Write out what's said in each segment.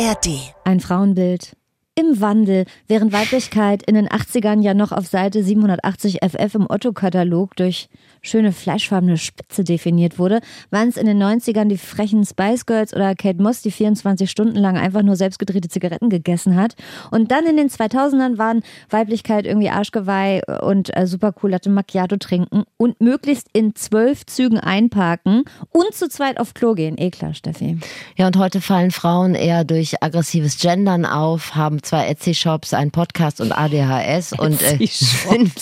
ARD. Ein Frauenbild im Wandel, während Weiblichkeit in den 80ern ja noch auf Seite 780 FF im Otto-Katalog durch schöne fleischfarbene Spitze definiert wurde, waren es in den 90ern die frechen Spice Girls oder Kate Moss, die 24 Stunden lang einfach nur selbstgedrehte Zigaretten gegessen hat. Und dann in den 2000ern waren Weiblichkeit irgendwie Arschgeweih und äh, super cool Latte Macchiato trinken und möglichst in zwölf Zügen einparken und zu zweit auf Klo gehen. Eh klar, Steffi. Ja, und heute fallen Frauen eher durch aggressives Gendern auf, haben zwei Etsy-Shops, einen Podcast und ADHS und äh, sind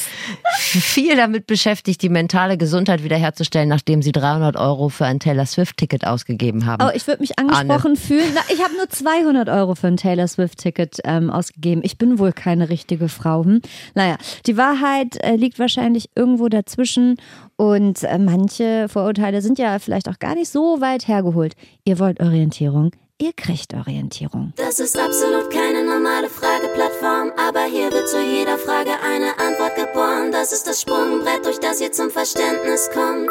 viel damit beschäftigt, die mentale Gesundheit wiederherzustellen, nachdem sie 300 Euro für ein Taylor Swift-Ticket ausgegeben haben. Oh, ich würde mich angesprochen Anne. fühlen. Na, ich habe nur 200 Euro für ein Taylor Swift-Ticket ähm, ausgegeben. Ich bin wohl keine richtige Frau. Hm? Naja, die Wahrheit äh, liegt wahrscheinlich irgendwo dazwischen und äh, manche Vorurteile sind ja vielleicht auch gar nicht so weit hergeholt. Ihr wollt Orientierung, ihr kriegt Orientierung. Das ist absolut keine normale Frageplattform, aber hier wird zu jeder Frage eine Antwort geboren. Das ist das Sprungbrett, durch das ihr zum Verständnis kommt.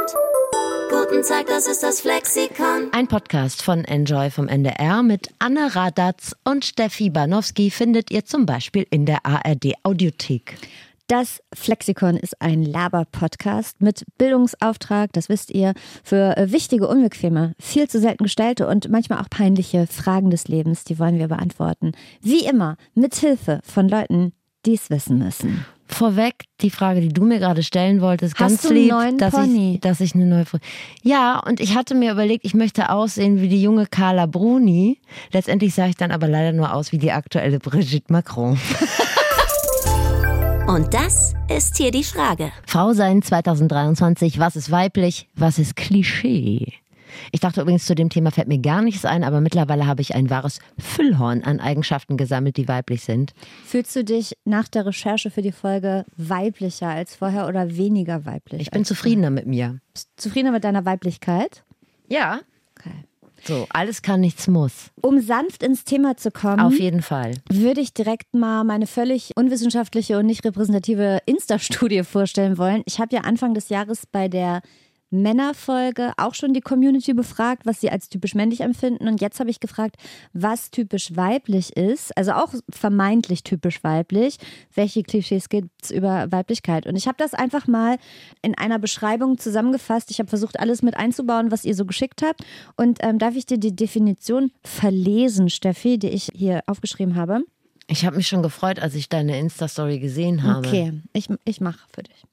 Guten Tag, das ist das Flexikon. Ein Podcast von Enjoy vom NDR mit Anne Radatz und Steffi Banowski findet ihr zum Beispiel in der ARD Audiothek. Das Flexikon ist ein Laber-Podcast mit Bildungsauftrag, das wisst ihr, für äh, wichtige, unbequeme, viel zu selten gestellte und manchmal auch peinliche Fragen des Lebens, die wollen wir beantworten. Wie immer, mit Hilfe von Leuten, die es wissen müssen. Vorweg die Frage, die du mir gerade stellen wolltest, Hast ganz du einen lieb, neuen dass Pony? ich, dass ich eine neue Fr- Ja, und ich hatte mir überlegt, ich möchte aussehen wie die junge Carla Bruni. Letztendlich sah ich dann aber leider nur aus wie die aktuelle Brigitte Macron. Und das ist hier die Frage. Frau sein 2023, was ist weiblich, was ist Klischee? Ich dachte übrigens, zu dem Thema fällt mir gar nichts ein, aber mittlerweile habe ich ein wahres Füllhorn an Eigenschaften gesammelt, die weiblich sind. Fühlst du dich nach der Recherche für die Folge weiblicher als vorher oder weniger weiblich? Ich bin zufriedener mit mir. vorher? Zufriedener mit deiner Weiblichkeit? Ja. So, alles kann, nichts muss. Um sanft ins Thema zu kommen, Auf jeden Fall. würde ich direkt mal meine völlig unwissenschaftliche und nicht repräsentative Insta-Studie vorstellen wollen. Ich habe ja Anfang des Jahres bei der Männerfolge auch schon die Community befragt, was sie als typisch männlich empfinden. Und jetzt habe ich gefragt, was typisch weiblich ist, also auch vermeintlich typisch weiblich. Welche Klischees gibt es über Weiblichkeit? Und ich habe das einfach mal in einer Beschreibung zusammengefasst. Ich habe versucht, alles mit einzubauen, was ihr so geschickt habt. Und ähm, darf ich dir die Definition verlesen, Steffi, die ich hier aufgeschrieben habe? Ich habe mich schon gefreut, als ich deine Insta-Story gesehen habe. Okay, ich, ich mache für dich.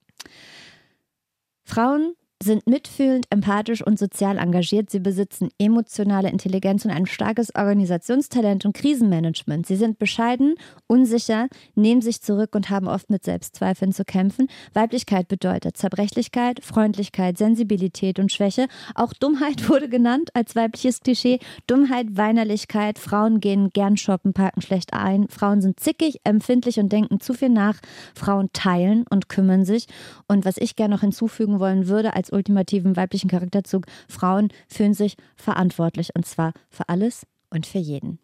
Frauen sind mitfühlend, empathisch und sozial engagiert. Sie besitzen emotionale Intelligenz und ein starkes Organisationstalent und Krisenmanagement. Sie sind bescheiden, unsicher, nehmen sich zurück und haben oft mit Selbstzweifeln zu kämpfen. Weiblichkeit bedeutet Zerbrechlichkeit, Freundlichkeit, Sensibilität und Schwäche. Auch Dummheit wurde genannt als weibliches Klischee. Dummheit, Weinerlichkeit. Frauen gehen gern shoppen, parken schlecht ein. Frauen sind zickig, empfindlich und denken zu viel nach. Frauen teilen und kümmern sich. Und was ich gerne noch hinzufügen wollen würde als ultimativen weiblichen Charakterzug, Frauen fühlen sich verantwortlich und zwar für alles und für jeden.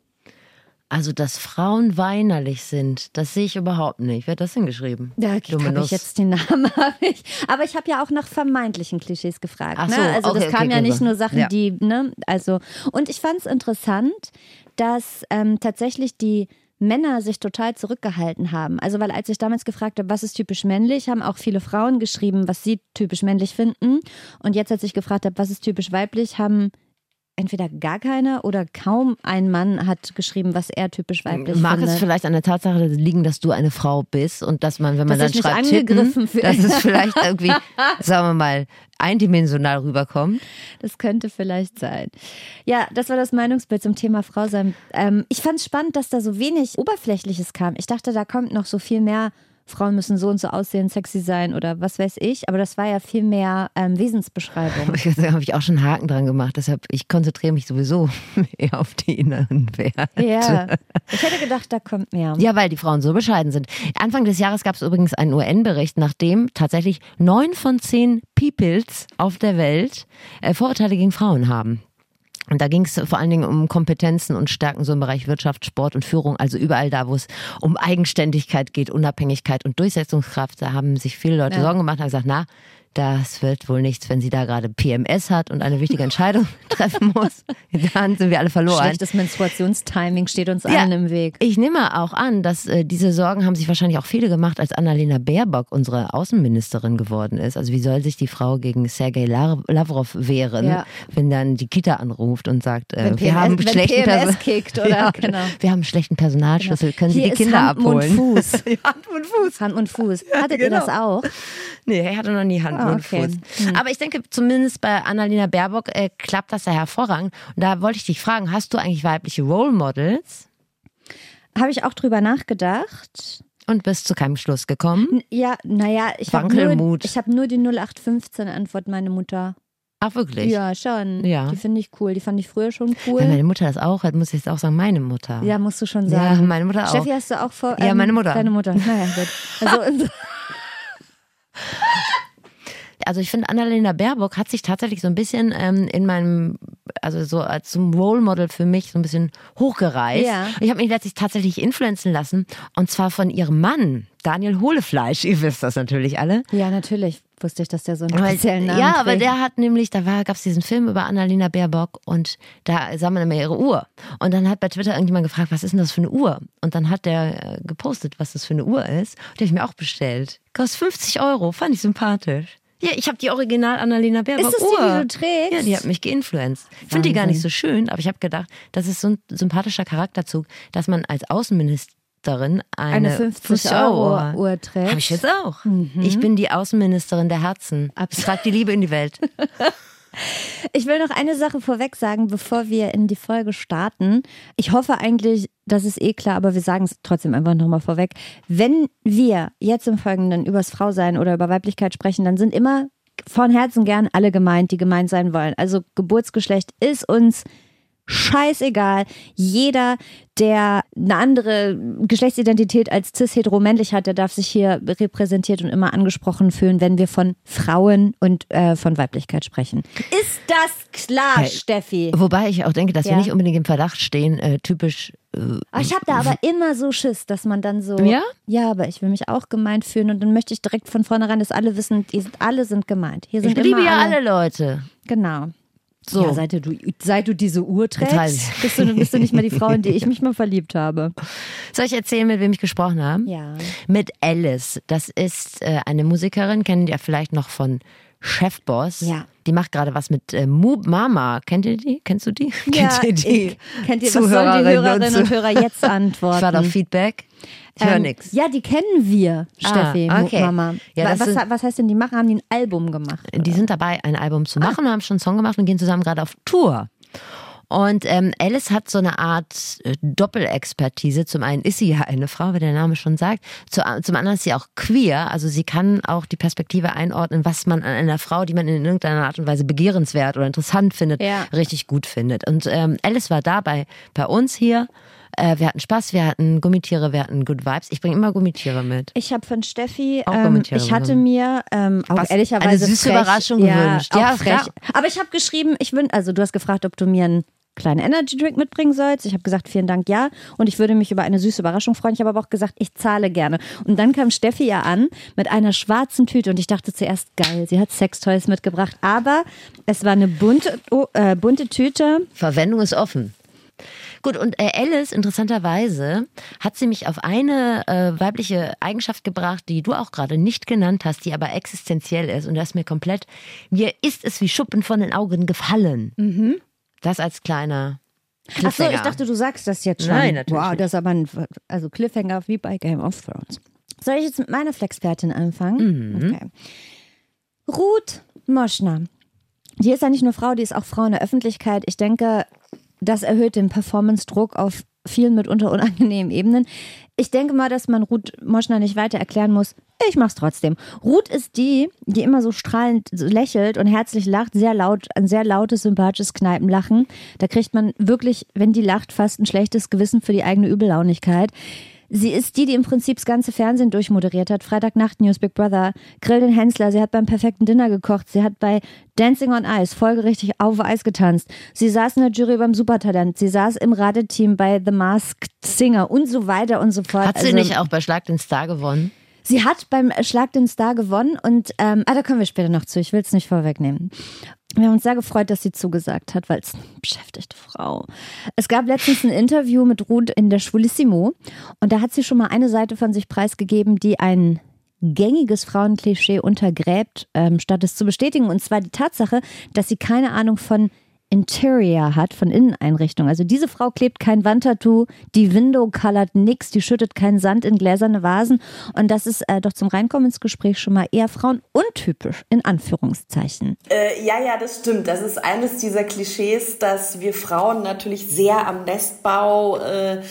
Also, dass Frauen weinerlich sind, das sehe ich überhaupt nicht. Wer hat das hingeschrieben? Da habe ich jetzt den Namen. ich. Aber ich habe ja auch nach vermeintlichen Klischees gefragt. Ach ne? so, Also okay, das kam okay, ja nicht okay. nur Sachen, Ja. die, ne, also und ich fand es interessant, dass ähm, tatsächlich die Männer sich total zurückgehalten haben. Also weil als ich damals gefragt habe, was ist typisch männlich, haben auch viele Frauen geschrieben, was sie typisch männlich finden. Und jetzt, als ich gefragt habe, was ist typisch weiblich, haben entweder gar keiner oder kaum ein Mann hat geschrieben, was er typisch weiblich Mag findet. es vielleicht an der Tatsache liegen, dass du eine Frau bist und dass man, wenn man Dass dann schreibt, angegriffen fühle. dass es vielleicht irgendwie, sagen wir mal, eindimensional rüberkommt. Das könnte vielleicht sein. Ja, das war das Meinungsbild zum Thema Frau sein. Ähm, ich fand es spannend, dass da so wenig Oberflächliches kam. Ich dachte, da kommt noch so viel mehr. Frauen müssen so und so aussehen, sexy sein oder was weiß ich. Aber das war ja viel mehr ähm, Wesensbeschreibung. Da habe ich auch schon einen Haken dran gemacht. Deshalb, ich konzentriere mich sowieso eher auf die inneren Werte. Ja, ich hätte gedacht, da kommt mehr. Ja, weil die Frauen so bescheiden sind. Anfang des Jahres gab es übrigens einen UN-Bericht, nachdem tatsächlich neun von zehn Peoples auf der Welt äh, Vorurteile gegen Frauen haben. Und da ging es vor allen Dingen um Kompetenzen und Stärken so im Bereich Wirtschaft, Sport und Führung, also überall da, wo es um Eigenständigkeit geht, Unabhängigkeit und Durchsetzungskraft. Da haben sich viele Leute Ja. Sorgen gemacht und haben gesagt, na, das wird wohl nichts, wenn sie da gerade PMS hat und eine wichtige Entscheidung treffen muss. Dann sind wir alle verloren. Schlechtes Menstruationstiming steht uns allen im Weg. Ich nehme auch an, dass äh, diese Sorgen haben sich wahrscheinlich auch viele gemacht, als Annalena Baerbock unsere Außenministerin geworden ist. Also wie soll sich die Frau gegen Sergei Lavrov wehren, Ja. wenn dann die Kita anruft und sagt, äh, wir haben schlechten PMS Perso- kickt, oder? Ja, Genau. Wir haben einen schlechten Personalschlüssel, können Sie Hier die ist Kinder Hand, abholen? Mund, Fuß. Ja, Hand und Fuß. Hand und Fuß. Hattet ihr genau. das auch? Nee, er hatte noch nie Hand Ah, und okay. Fuß. Aber ich denke, zumindest bei Annalena Baerbock äh, klappt das ja hervorragend. Und da wollte ich dich fragen, hast du eigentlich weibliche Role Models Habe ich auch drüber nachgedacht. und bist zu keinem Schluss gekommen? Ja, naja, ich habe nur, ich hab nur die 0815-Antwort, meine Mutter. Ach, wirklich? Ja, schon. Ja. Die finde ich cool. Die fand ich früher schon Wenn cool. meine Mutter das auch hat, muss ich jetzt auch sagen, meine Mutter. Ja, musst du schon Ja, sagen. meine Mutter auch. Steffi, hast du auch vor? ähm, Ja, meine Mutter. Deine Mutter. Naja, gut. Also, Also ich finde, Annalena Baerbock hat sich tatsächlich so ein bisschen ähm, in meinem, also so als zum Role Model für mich so ein bisschen hochgereißt. Ja. Ich habe mich letztlich tatsächlich influenzen lassen und zwar von ihrem Mann, Daniel Hohlefleisch. Ihr wisst das natürlich alle. ja, natürlich wusste ich, dass der so einen speziellen Namen ja, aber trägt. der hat nämlich, da gab es diesen Film über Annalena Baerbock und da sah man immer ihre Uhr. Und dann hat bei Twitter irgendjemand gefragt, was ist denn das für eine Uhr? Und dann hat der äh, gepostet, was das für eine Uhr ist. Und die habe ich mir auch bestellt. Kostet 50 Euro, fand ich sympathisch. Ja, ich habe die Original Annalena Baerbock Ist das die, Uhr. die du trägst? Ja, die hat mich geinfluenced. Ich finde die gar nicht so schön, aber ich habe gedacht, das ist so ein sympathischer Charakterzug, dass man als Außenministerin eine, eine 50 Euro Uhr trägt. habe ich jetzt auch. Ich bin die Außenministerin der Herzen. Ich trage die Liebe in die Welt. Ich will noch eine Sache vorweg sagen, bevor wir in die Folge starten. Ich hoffe eigentlich, das ist eh klar, aber wir sagen es trotzdem einfach nochmal vorweg. Wenn wir jetzt im Folgenden übers Frausein oder über Weiblichkeit sprechen, dann sind immer von Herzen gern alle gemeint, die gemeint sein wollen. Also Geburtsgeschlecht ist uns scheißegal. Jeder, der eine andere Geschlechtsidentität als cis-hetero-männlich hat, der darf sich hier repräsentiert und immer angesprochen fühlen, wenn wir von Frauen und äh, von Weiblichkeit sprechen. Ist das klar, Hey. Steffi? Wobei ich auch denke, dass Ja. wir nicht unbedingt im Verdacht stehen, äh, typisch. Äh, ich habe da aber immer so Schiss, dass man dann so. Ja? Ja, aber ich will mich auch gemeint fühlen und dann möchte ich direkt von vornherein, dass alle wissen, die sind, alle sind gemeint. Hier sind ich liebe immer ja alle Leute. Genau. So. Ja, seit du, seit du diese Uhr trägst, bist du, bist du nicht mehr die Frau, in die ich mich mal verliebt habe. Soll ich erzählen, mit wem ich gesprochen habe? Ja. Mit Alice. Das ist äh, eine Musikerin, kennt ihr vielleicht noch von Chefboss. Ja. Die macht gerade was mit äh, Moob Mama. Kennt ihr die? Kennst du die? Ja, Kennt ihr die? ich- Kennt ihr, was sollen die Zuhörerinnen Hörerinnen und Hörer jetzt antworten? Ich war auf Feedback. Ich höre Ähm, nix. Ja, die kennen wir, Steffi, Ah, okay. Mama. Ja, was, sind- was heißt denn, die machen, haben die ein Album gemacht? Die sind dabei, ein Album zu machen, haben schon einen Song gemacht und gehen zusammen gerade auf Tour. Und ähm, Alice hat so eine Art äh, Doppelexpertise. Zum einen ist sie ja eine Frau, wie der Name schon sagt. Zu, zum anderen ist sie auch queer. Also sie kann auch die Perspektive einordnen, was man an einer Frau, die man in irgendeiner Art und Weise begehrenswert oder interessant findet, Ja. richtig gut findet. Und ähm, Alice war dabei bei uns hier. Äh, wir hatten Spaß, wir hatten Gummitiere, wir hatten Good Vibes. Ich bringe immer Gummitiere mit. Ich habe von Steffi, Auch ähm, ich hatte mir ähm, auch Was? ehrlicherweise Eine süße frech, Überraschung ja, gewünscht. Ja, frech. Aber ich habe geschrieben, ich wün, also du hast gefragt, ob du mir einen kleinen Energy Drink mitbringen sollst. Ich habe gesagt, vielen Dank, ja. Und ich würde mich über eine süße Überraschung freuen. Ich habe aber auch gesagt, ich zahle gerne. Und dann kam Steffi ja an mit einer schwarzen Tüte und ich dachte zuerst, geil, sie hat Sextoys mitgebracht. Aber es war eine bunte, oh, äh, bunte Tüte. Verwendung ist offen. Gut, und äh, Alice, interessanterweise, hat sie mich auf eine äh, weibliche Eigenschaft gebracht, die du auch gerade nicht genannt hast, die aber existenziell ist. Und das ist mir komplett, mir ist es wie Schuppen von den Augen gefallen. Das als kleiner Ach so, Cliffhanger. ich dachte, du sagst das jetzt schon. Nein, natürlich Wow, das ist aber ein also Cliffhanger wie bei Game of Thrones. Soll ich jetzt mit meiner Flexpertin anfangen? Mhm. Okay. Ruth Moschner. Die ist ja nicht nur Frau, die ist auch Frau in der Öffentlichkeit. Ich denke, das erhöht den Performance-Druck auf vielen mitunter unangenehmen Ebenen. Ich denke mal, dass man Ruth Moschner nicht weiter erklären muss. Ich mach's trotzdem. Ruth ist die, die immer so strahlend lächelt und herzlich lacht, sehr laut, ein sehr lautes, sympathisches Kneipenlachen. Da kriegt man wirklich, wenn die lacht, fast ein schlechtes Gewissen für die eigene Übellaunigkeit. Sie ist die, die im Prinzip das ganze Fernsehen durchmoderiert hat. Freitagnacht News, Big Brother, Grill den Hensler. Sie hat beim perfekten Dinner gekocht. Sie hat bei Dancing on Ice folgerichtig auf Eis getanzt. Sie saß in der Jury beim Supertalent. Sie saß im Radeteam bei The Masked Singer und so weiter und so fort. Hat sie Also, nicht auch bei Schlag den Star gewonnen? Sie hat beim Schlag den Star gewonnen und ähm, ah, da kommen wir später noch zu. Ich will es nicht vorwegnehmen. Wir haben uns sehr gefreut, dass sie zugesagt hat, weil es eine beschäftigte Frau. Es gab letztens ein Interview mit Ruth in der Schwulissimo und da hat sie schon mal eine Seite von sich preisgegeben, die ein gängiges Frauenklischee untergräbt, ähm, statt es zu bestätigen. Und zwar die Tatsache, dass sie keine Ahnung von Interior hat, von Inneneinrichtung. Also diese Frau klebt kein Wandtattoo, die Window colored nix, die schüttet keinen Sand in gläserne Vasen. Und das ist äh, doch zum Reinkommen ins Gespräch schon mal eher frauenuntypisch, in Anführungszeichen. Äh, ja, ja, das stimmt. Das ist eines dieser Klischees, dass wir Frauen natürlich sehr am Nestbau äh,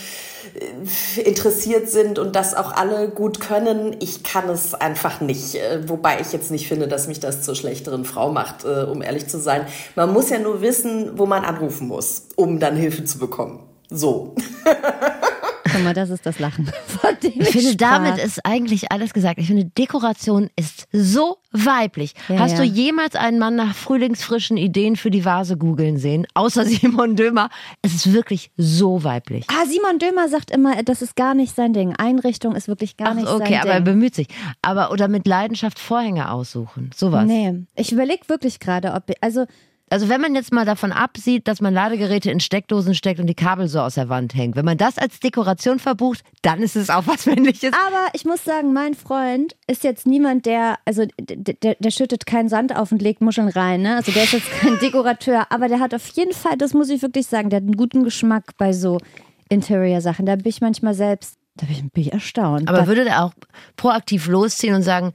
interessiert sind und das auch alle gut können. Ich kann es einfach nicht. Äh, wobei ich jetzt nicht finde, dass mich das zur schlechteren Frau macht, äh, um ehrlich zu sein. Man muss ja nur wissen, wo man anrufen muss, um dann Hilfe zu bekommen. So. Guck mal, das ist das Lachen. ich, ich finde, sprach. damit ist eigentlich alles gesagt. Ich finde, Dekoration ist so weiblich. Ja, Hast ja. du jemals einen Mann nach frühlingsfrischen Ideen für die Vase googeln sehen? Außer Simon Dömer. Es ist wirklich so weiblich. Ah, Simon Dömer sagt immer, das ist gar nicht sein Ding. Einrichtung ist wirklich gar Ach, nicht okay, sein Ding. Okay, aber er bemüht sich. Aber oder mit Leidenschaft Vorhänge aussuchen. Sowas. Nee, ich überlege wirklich gerade, ob also also wenn man jetzt mal davon absieht, dass man Ladegeräte in Steckdosen steckt und die Kabel so aus der Wand hängt, wenn man das als Dekoration verbucht, dann ist es auch was Männliches. Aber ich muss sagen, mein Freund ist jetzt niemand, der, also der, der schüttet keinen Sand auf und legt Muscheln rein, ne? Also der ist jetzt kein Dekorateur, aber der hat auf jeden Fall, das muss ich wirklich sagen, der hat einen guten Geschmack bei so Interior-Sachen. Da bin ich manchmal selbst, da bin ich, bin ich erstaunt. Aber da, würde der auch proaktiv losziehen und sagen,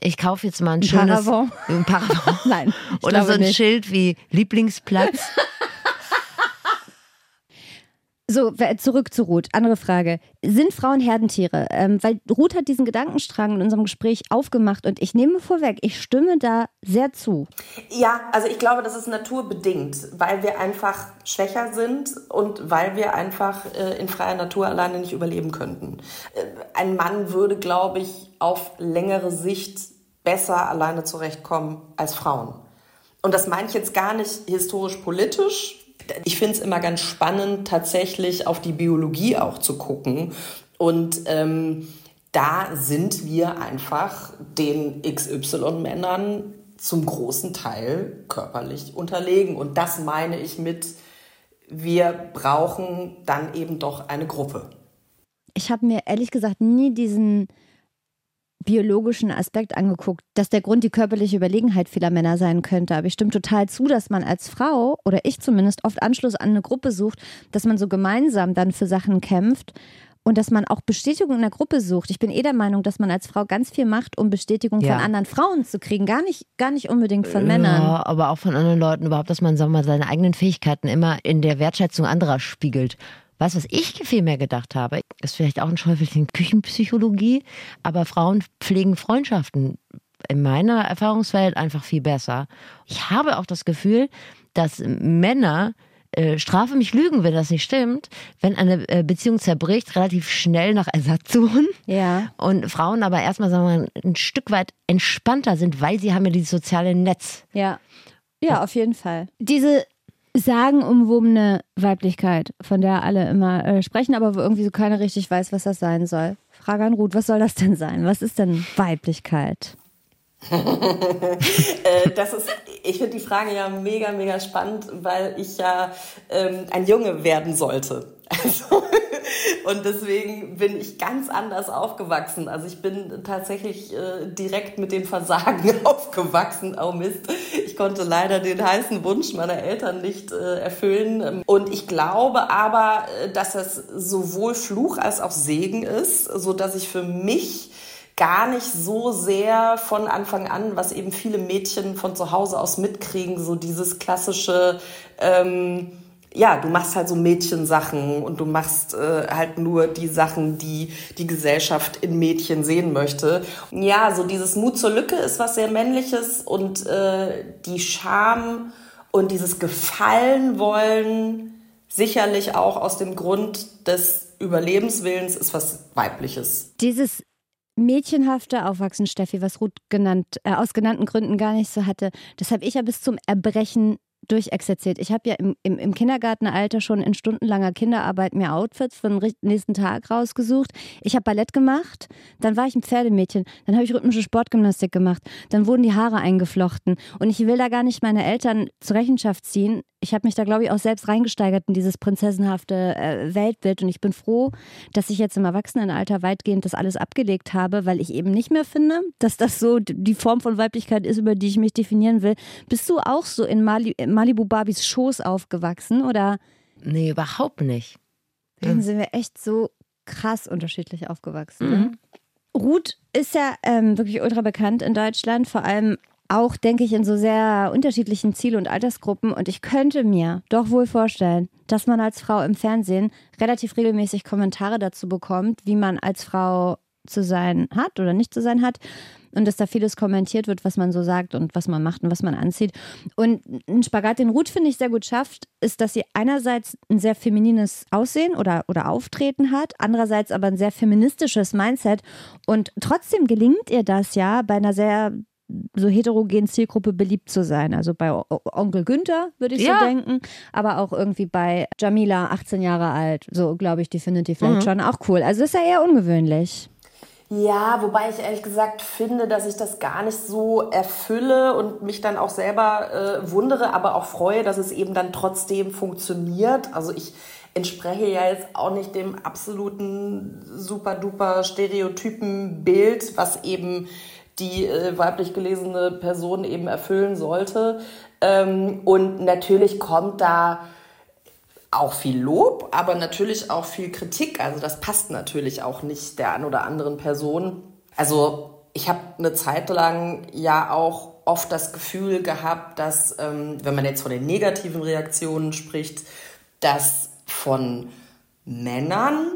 ich kaufe jetzt mal ein schönes Paravon. Ein Paravon. Nein. Oder so ein nicht. Schild wie Lieblingsplatz. So, zurück zu Ruth. Andere Frage. Sind Frauen Herdentiere? Ähm, weil Ruth hat diesen Gedankenstrang in unserem Gespräch aufgemacht und ich nehme vorweg, ich stimme da sehr zu. Ja, also ich glaube, das ist naturbedingt, weil wir einfach schwächer sind und weil wir einfach äh, in freier Natur alleine nicht überleben könnten. Äh, ein Mann würde, glaube ich, auf längere Sicht besser alleine zurechtkommen als Frauen. Und das meine ich jetzt gar nicht historisch-politisch. Ich finde es immer ganz spannend, tatsächlich auf die Biologie auch zu gucken. Und ähm, da sind wir einfach den XY-Männern zum großen Teil körperlich unterlegen. Und das meine ich mit, wir brauchen dann eben doch eine Gruppe. Ich habe mir ehrlich gesagt nie diesen biologischen Aspekt angeguckt, dass der Grund die körperliche Überlegenheit vieler Männer sein könnte. Aber ich stimme total zu, dass man als Frau oder ich zumindest oft Anschluss an eine Gruppe sucht, dass man so gemeinsam dann für Sachen kämpft und dass man auch Bestätigung in der Gruppe sucht. Ich bin eh der Meinung, dass man als Frau ganz viel macht, um Bestätigung ja. von anderen Frauen zu kriegen, gar nicht, gar nicht unbedingt von Männern. Ja, aber auch von anderen Leuten überhaupt, dass man sagen wir mal, seine eigenen Fähigkeiten immer in der Wertschätzung anderer spiegelt. Weißt du, was ich viel mehr gedacht habe? Ist vielleicht auch ein Schäufelchen Küchenpsychologie, aber Frauen pflegen Freundschaften in meiner Erfahrungswelt einfach viel besser. Ich habe auch das Gefühl, dass Männer äh, strafe mich lügen, wenn das nicht stimmt, wenn eine äh, Beziehung zerbricht, relativ schnell nach Ersatz suchen. Ja. Und Frauen aber erstmal sagen wir mal, ein Stück weit entspannter sind, weil sie haben ja dieses soziale Netz. Ja. Ja, auf jeden Fall. Diese sagenumwobene Weiblichkeit, von der alle immer äh, sprechen, aber wo irgendwie so keiner richtig weiß, was das sein soll. Frage an Ruth, was soll das denn sein? Was ist denn Weiblichkeit? äh, das ist, ich finde die Frage ja mega, mega spannend, weil ich ja ähm, ein Junge werden sollte. Also, und deswegen bin ich ganz anders aufgewachsen. Also ich bin tatsächlich äh, direkt mit dem Versagen aufgewachsen. Oh Mist, ich konnte leider den heißen Wunsch meiner Eltern nicht äh, erfüllen. Und ich glaube aber, äh, dass es sowohl Fluch als auch Segen ist, so dass ich für mich gar nicht so sehr von Anfang an, was eben viele Mädchen von zu Hause aus mitkriegen, so dieses klassische ähm, ja, du machst halt so Mädchensachen und du machst äh, halt nur die Sachen, die die Gesellschaft in Mädchen sehen möchte. Ja, so dieses Mut zur Lücke ist was sehr männliches und äh, die Scham und dieses Gefallen wollen sicherlich auch aus dem Grund des Überlebenswillens ist was weibliches. Dieses mädchenhafte Aufwachsen, Steffi, was Ruth genannt, äh, aus genannten Gründen gar nicht so hatte, das habe ich ja bis zum Erbrechen durchexerziert. Ich habe ja im, im, im Kindergartenalter schon in stundenlanger Kinderarbeit mir Outfits für den nächsten Tag rausgesucht. Ich habe Ballett gemacht, dann war ich ein Pferdemädchen, dann habe ich rhythmische Sportgymnastik gemacht, dann wurden die Haare eingeflochten. Und ich will da gar nicht meine Eltern zur Rechenschaft ziehen. Ich habe mich da, glaube ich, auch selbst reingesteigert in dieses prinzessenhafte äh, Weltbild. Und ich bin froh, dass ich jetzt im Erwachsenenalter weitgehend das alles abgelegt habe, weil ich eben nicht mehr finde, dass das so die Form von Weiblichkeit ist, über die ich mich definieren will. Bist du auch so in Mali Malibu Barbies Schoß aufgewachsen oder? Nee, überhaupt nicht. Dann sind wir echt so krass unterschiedlich aufgewachsen. Ne? Mhm. Ruth ist ja ähm, wirklich ultra bekannt in Deutschland, vor allem auch, denke ich, in so sehr unterschiedlichen Ziel- und Altersgruppen. Und ich könnte mir doch wohl vorstellen, dass man als Frau im Fernsehen relativ regelmäßig Kommentare dazu bekommt, wie man als Frau zu sein hat oder nicht zu sein hat und dass da vieles kommentiert wird, was man so sagt und was man macht und was man anzieht. Und ein Spagat, den Ruth, finde ich, sehr gut schafft, ist, dass sie einerseits ein sehr feminines Aussehen oder, oder Auftreten hat, andererseits aber ein sehr feministisches Mindset. Und trotzdem gelingt ihr das ja bei einer sehr so heterogenen Zielgruppe beliebt zu sein. Also bei Onkel Günther würde ich ja. so denken, aber auch irgendwie bei Jamila, 18 Jahre alt. So glaube ich, die findet die vielleicht mhm. schon auch cool. Also ist ja eher ungewöhnlich. Ja, wobei ich ehrlich gesagt finde, dass ich das gar nicht so erfülle und mich dann auch selber äh, wundere, aber auch freue, dass es eben dann trotzdem funktioniert. Also ich entspreche ja jetzt auch nicht dem absoluten super duper stereotypen Bild, was eben die äh, weiblich gelesene Person eben erfüllen sollte. Ähm, und natürlich kommt da auch viel Lob, aber natürlich auch viel Kritik. Also das passt natürlich auch nicht der ein oder anderen Person. Also ich habe eine Zeit lang ja auch oft das Gefühl gehabt, dass, ähm, wenn man jetzt von den negativen Reaktionen spricht, dass von Männern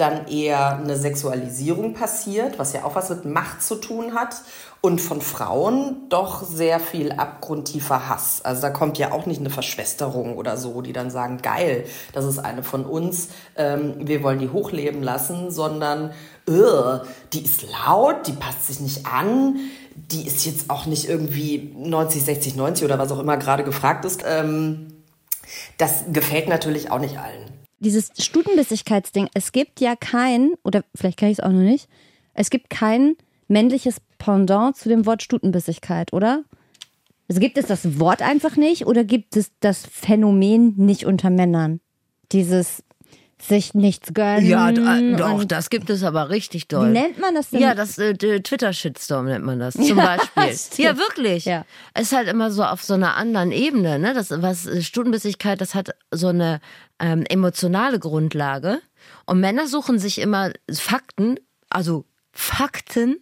dann eher eine Sexualisierung passiert, was ja auch was mit Macht zu tun hat. Und von Frauen doch sehr viel abgrundtiefer Hass. Also da kommt ja auch nicht eine Verschwesterung oder so, die dann sagen, geil, das ist eine von uns, ähm, wir wollen die hochleben lassen, sondern, die ist laut, die passt sich nicht an, die ist jetzt auch nicht irgendwie 90, 60, 90 oder was auch immer gerade gefragt ist. Ähm, das gefällt natürlich auch nicht allen dieses Stutenbissigkeitsding, es gibt ja kein, oder vielleicht kann ich es auch noch nicht, es gibt kein männliches Pendant zu dem Wort Stutenbissigkeit, oder? Also gibt es das Wort einfach nicht oder gibt es das Phänomen nicht unter Männern? Dieses sich nichts gönnen. Ja, doch, das gibt es aber richtig doll. Wie nennt man das denn? Ja, das äh, Twitter-Shitstorm nennt man das zum ja, Beispiel. Ja, wirklich. Ja. Es ist halt immer so auf so einer anderen Ebene. Ne? Das, was äh, Stundenbissigkeit, das hat so eine ähm, emotionale Grundlage. Und Männer suchen sich immer Fakten, also Fakten,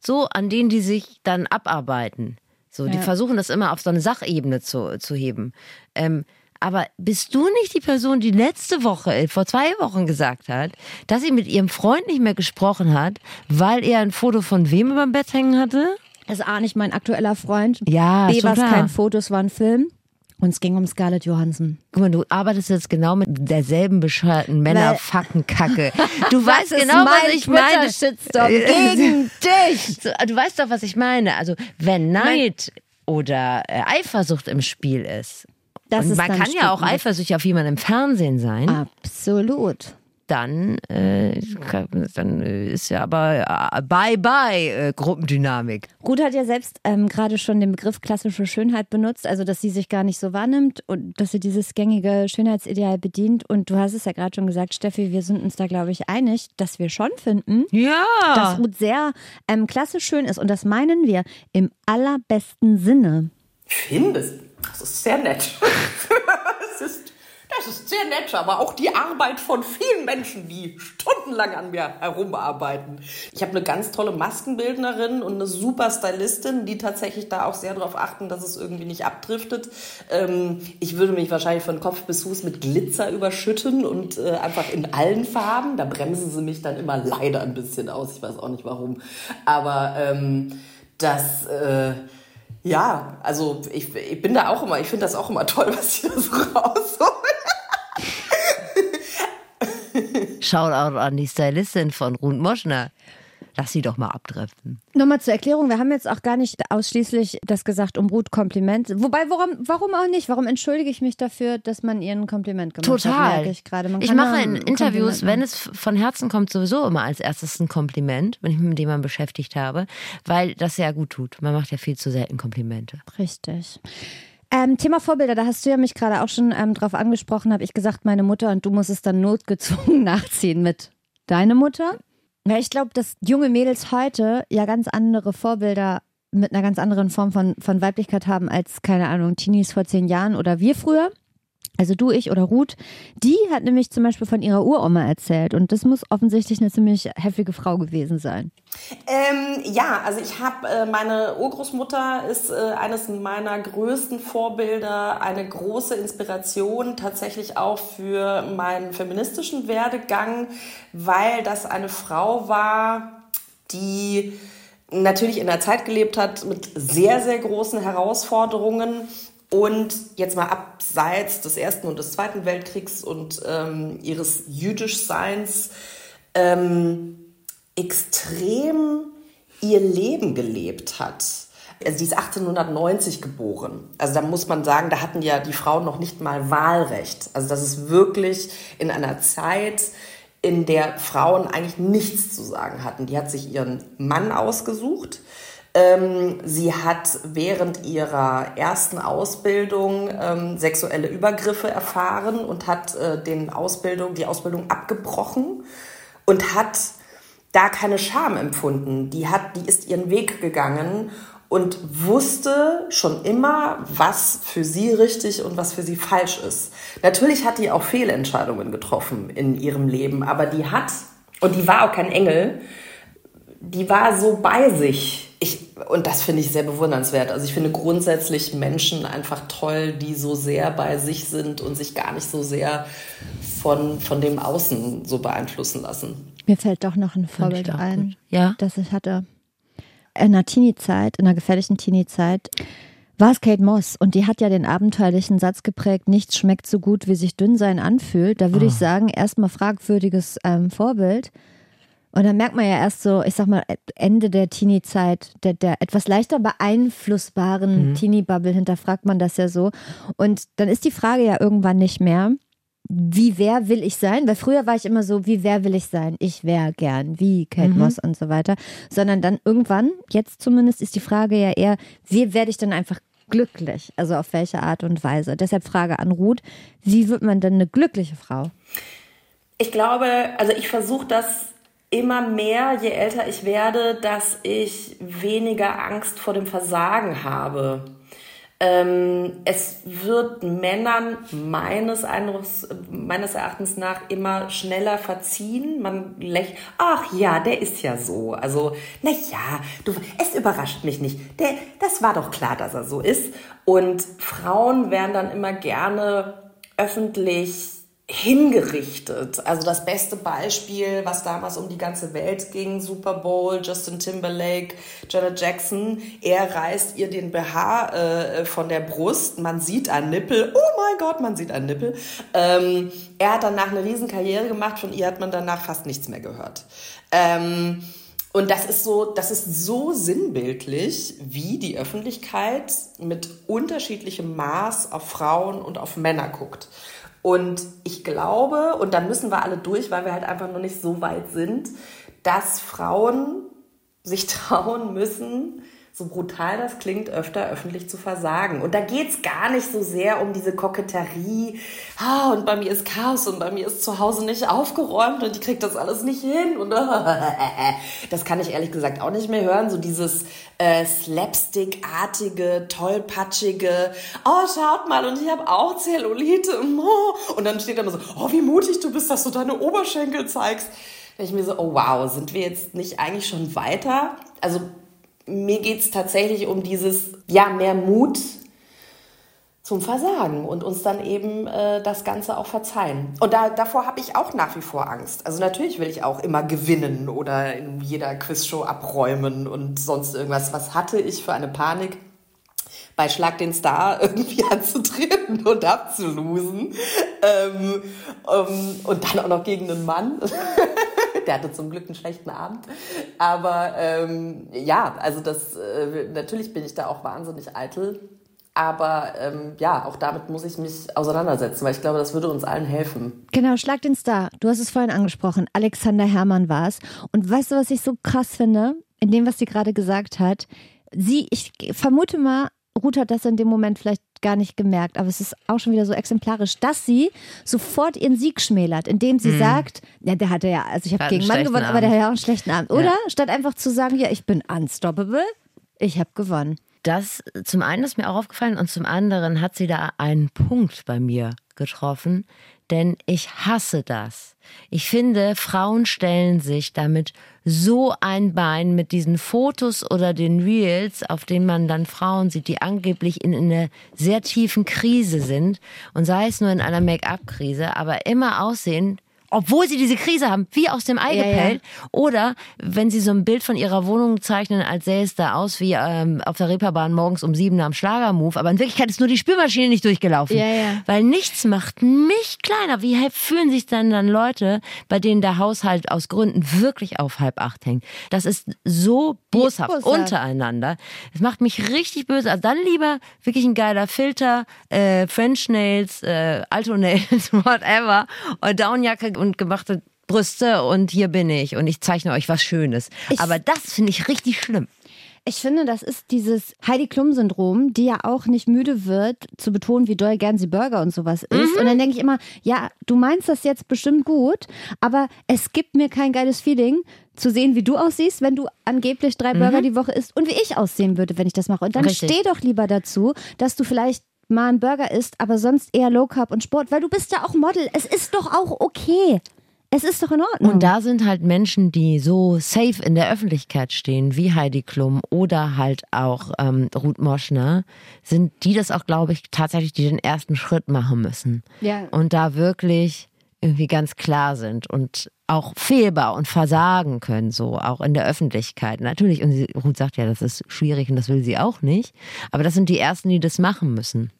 so an denen die sich dann abarbeiten. So, ja. die versuchen das immer auf so eine Sachebene zu, zu heben. Ähm, aber bist du nicht die Person, die letzte Woche, äh, vor zwei Wochen gesagt hat, dass sie mit ihrem Freund nicht mehr gesprochen hat, weil er ein Foto von wem über dem Bett hängen hatte? Das ist A nicht mein aktueller Freund. Ja, B war es kein Foto, es war ein Film. Und es ging um Scarlett Johansson. Guck mal, du arbeitest jetzt genau mit derselben bescheuerten Männerfackenkacke. Du weißt genau, was ich meine. Shitstorm gegen dich. Du weißt doch, was ich meine. Also, wenn Neid oder äh, Eifersucht im Spiel ist, das und man kann ja auch eifersüchtig auf jemanden im Fernsehen sein. Absolut. Dann, äh, dann ist ja aber äh, bye bye äh, Gruppendynamik. Ruth hat ja selbst ähm, gerade schon den Begriff klassische Schönheit benutzt, also dass sie sich gar nicht so wahrnimmt und dass sie dieses gängige Schönheitsideal bedient. Und du hast es ja gerade schon gesagt, Steffi, wir sind uns da, glaube ich, einig, dass wir schon finden, ja. dass Ruth sehr ähm, klassisch schön ist. Und das meinen wir im allerbesten Sinne. Findest das ist sehr nett. das, ist, das ist sehr nett, aber auch die Arbeit von vielen Menschen, die stundenlang an mir herumarbeiten. Ich habe eine ganz tolle Maskenbildnerin und eine super Stylistin, die tatsächlich da auch sehr darauf achten, dass es irgendwie nicht abdriftet. Ähm, ich würde mich wahrscheinlich von Kopf bis Fuß mit Glitzer überschütten und äh, einfach in allen Farben. Da bremsen sie mich dann immer leider ein bisschen aus. Ich weiß auch nicht warum. Aber ähm, das... Äh, ja, also ich, ich bin da auch immer, ich finde das auch immer toll, was sie da so rausholen. Shoutout an die Stylistin von Rund Moschner. Lass sie doch mal abdriften. Nochmal zur Erklärung, wir haben jetzt auch gar nicht ausschließlich das gesagt, um Ruth Kompliment. Wobei, warum, warum auch nicht? Warum entschuldige ich mich dafür, dass man ihr ein Kompliment gemacht Total. hat? Merke ich gerade. Man Ich mache ja in Interviews, wenn es von Herzen kommt, sowieso immer als erstes ein Kompliment, wenn ich mich mit jemandem beschäftigt habe, weil das sehr gut tut. Man macht ja viel zu selten Komplimente. Richtig. Ähm, Thema Vorbilder, da hast du ja mich gerade auch schon ähm, drauf angesprochen, habe ich gesagt, meine Mutter und du musst es dann notgezwungen nachziehen mit deine Mutter. Ja, ich glaube, dass junge Mädels heute ja ganz andere Vorbilder mit einer ganz anderen Form von, von Weiblichkeit haben als, keine Ahnung, Teenies vor zehn Jahren oder wir früher. Also du, ich oder Ruth, die hat nämlich zum Beispiel von ihrer Uroma erzählt und das muss offensichtlich eine ziemlich heftige Frau gewesen sein. Ähm, ja, also ich habe, äh, meine Urgroßmutter ist äh, eines meiner größten Vorbilder, eine große Inspiration tatsächlich auch für meinen feministischen Werdegang, weil das eine Frau war, die natürlich in einer Zeit gelebt hat mit sehr, sehr großen Herausforderungen und jetzt mal abseits des Ersten und des Zweiten Weltkriegs und ähm, ihres Jüdischseins ähm, extrem ihr Leben gelebt hat. Also die ist 1890 geboren. Also da muss man sagen, da hatten ja die Frauen noch nicht mal Wahlrecht. Also das ist wirklich in einer Zeit, in der Frauen eigentlich nichts zu sagen hatten. Die hat sich ihren Mann ausgesucht. Ähm, sie hat während ihrer ersten Ausbildung ähm, sexuelle Übergriffe erfahren und hat äh, den Ausbildung, die Ausbildung abgebrochen und hat da keine Scham empfunden. Die hat, die ist ihren Weg gegangen und wusste schon immer, was für sie richtig und was für sie falsch ist. Natürlich hat die auch Fehlentscheidungen getroffen in ihrem Leben, aber die hat, und die war auch kein Engel, die war so bei sich. Ich, und das finde ich sehr bewundernswert. Also ich finde grundsätzlich Menschen einfach toll, die so sehr bei sich sind und sich gar nicht so sehr von, von dem Außen so beeinflussen lassen. Mir fällt doch noch ein Vorbild ein, gut. Ja. das ich hatte. In einer Teenie-Zeit, in einer gefährlichen Teenie-Zeit, war es Kate Moss und die hat ja den abenteuerlichen Satz geprägt, nichts schmeckt so gut, wie sich dünn sein anfühlt. Da würde ich sagen, erstmal fragwürdiges ähm, Vorbild. Und dann merkt man ja erst so, ich sag mal, Ende der Teenie-Zeit, der, der etwas leichter beeinflussbaren Teenie-Bubble hinterfragt man das ja so. Und dann ist die Frage ja irgendwann nicht mehr, wie wer will ich sein? Weil früher war ich immer so, wie wer will ich sein? Ich wäre gern, wie Kate Moss und so weiter. Sondern dann irgendwann, jetzt zumindest, ist die Frage ja eher, wie werde ich dann einfach glücklich? Also auf welche Art und Weise? Deshalb Frage an Ruth, wie wird man denn eine glückliche Frau? Ich glaube, also ich versuche das immer mehr, je älter ich werde, dass ich weniger Angst vor dem Versagen habe. Ähm, es wird Männern meines Eindrucks, meines Erachtens nach immer schneller verziehen. Man lächelt, ach ja, der ist ja so. Also, na ja, du, es überrascht mich nicht. Der, das war doch klar, dass er so ist. Und Frauen werden dann immer gerne öffentlich hingerichtet. Also das beste Beispiel, was damals um die ganze Welt ging, Super Bowl, Justin Timberlake, Janet Jackson, er reißt ihr den BH äh, von der Brust, man sieht einen Nippel, oh mein Gott, man sieht einen Nippel. Ähm, er hat danach eine Riesenkarriere gemacht, von ihr hat man danach fast nichts mehr gehört. Ähm, und das ist so, das ist so sinnbildlich, wie die Öffentlichkeit mit unterschiedlichem Maß auf Frauen und auf Männer guckt. Und ich glaube, und da müssen wir alle durch, weil wir halt einfach noch nicht so weit sind, dass Frauen sich trauen müssen, so brutal das klingt, öfter öffentlich zu versagen. Und da geht's gar nicht so sehr um diese Koketterie. Ah, und bei mir ist Chaos und bei mir ist zu Hause nicht aufgeräumt und ich krieg das alles nicht hin. Und das kann ich ehrlich gesagt auch nicht mehr hören. So dieses äh, Slapstick-artige, tollpatschige, oh, schaut mal, und ich habe auch Zellulite. Und dann steht immer so, oh, wie mutig du bist, dass du deine Oberschenkel zeigst. Da ich mir so, oh wow, sind wir jetzt nicht eigentlich schon weiter? Also mir geht's tatsächlich um dieses, ja, mehr Mut zum Versagen und uns dann eben äh, das Ganze auch verzeihen. Und da, davor habe ich auch nach wie vor Angst. Also natürlich will ich auch immer gewinnen oder in jeder Quizshow abräumen und sonst irgendwas. Was hatte ich für eine Panik? bei Schlag den Star irgendwie anzutreten und abzulosen. Ähm, ähm, und dann auch noch gegen einen Mann. Der hatte zum Glück einen schlechten Abend. Aber ähm, ja, also das äh, natürlich bin ich da auch wahnsinnig eitel. Aber ähm, ja, auch damit muss ich mich auseinandersetzen, weil ich glaube, das würde uns allen helfen. Genau, Schlag den Star. Du hast es vorhin angesprochen. Alexander Herrmann war es. Und weißt du, was ich so krass finde? In dem, was sie gerade gesagt hat. Sie, ich vermute mal, Ruth hat das in dem Moment vielleicht gar nicht gemerkt, aber es ist auch schon wieder so exemplarisch, dass sie sofort ihren Sieg schmälert, indem sie mhm. sagt, ja, der hatte ja, also ich habe gegen Mann gewonnen, Abend. aber der hat ja auch einen schlechten Abend, oder? Ja. Statt einfach zu sagen, ja, ich bin unstoppable, ich habe gewonnen. Das zum einen ist mir auch aufgefallen und zum anderen hat sie da einen Punkt bei mir getroffen, denn ich hasse das. Ich finde, Frauen stellen sich damit so ein Bein mit diesen Fotos oder den Reels, auf denen man dann Frauen sieht, die angeblich in, in einer sehr tiefen Krise sind. Und sei es nur in einer Make-up-Krise, aber immer aussehen obwohl sie diese Krise haben, wie aus dem Ei ja, gepellt. Ja. Oder wenn sie so ein Bild von ihrer Wohnung zeichnen, als sähe es da aus wie ähm, auf der Reeperbahn morgens um sieben am Schlagermove. Aber in Wirklichkeit ist nur die Spülmaschine nicht durchgelaufen. Ja, ja. Weil nichts macht mich kleiner. Wie fühlen sich dann dann Leute, bei denen der Haushalt aus Gründen wirklich auf halb acht hängt? Das ist so boshaft, boshaft. untereinander. Es macht mich richtig böse. Also dann lieber wirklich ein geiler Filter, äh, French Nails, äh, Alto Nails, whatever, und Downjacke und gemachte Brüste und hier bin ich und ich zeichne euch was Schönes. Ich Aber das finde ich richtig schlimm. Ich finde, das ist dieses Heidi Klum-Syndrom, die ja auch nicht müde wird, zu betonen, wie doll gern sie Burger und sowas isst. Mhm. Und dann denke ich immer, ja, du meinst das jetzt bestimmt gut, aber es gibt mir kein geiles Feeling, zu sehen, wie du aussiehst, wenn du angeblich drei mhm. Burger die Woche isst und wie ich aussehen würde, wenn ich das mache. Und dann Richtig. steh doch lieber dazu, dass du vielleicht mal einen Burger isst, aber sonst eher Low Carb und Sport, weil du bist ja auch Model. Es ist doch auch okay. Es ist doch in Ordnung. Und da sind halt Menschen, die so safe in der Öffentlichkeit stehen, wie Heidi Klum oder halt auch ähm, Ruth Moschner, sind die das auch, glaube ich, tatsächlich, die den ersten Schritt machen müssen. Ja. Und da wirklich irgendwie ganz klar sind und auch fehlbar und versagen können, so auch in der Öffentlichkeit. Natürlich, und sie, Ruth sagt ja, das ist schwierig und das will sie auch nicht, aber das sind die Ersten, die das machen müssen.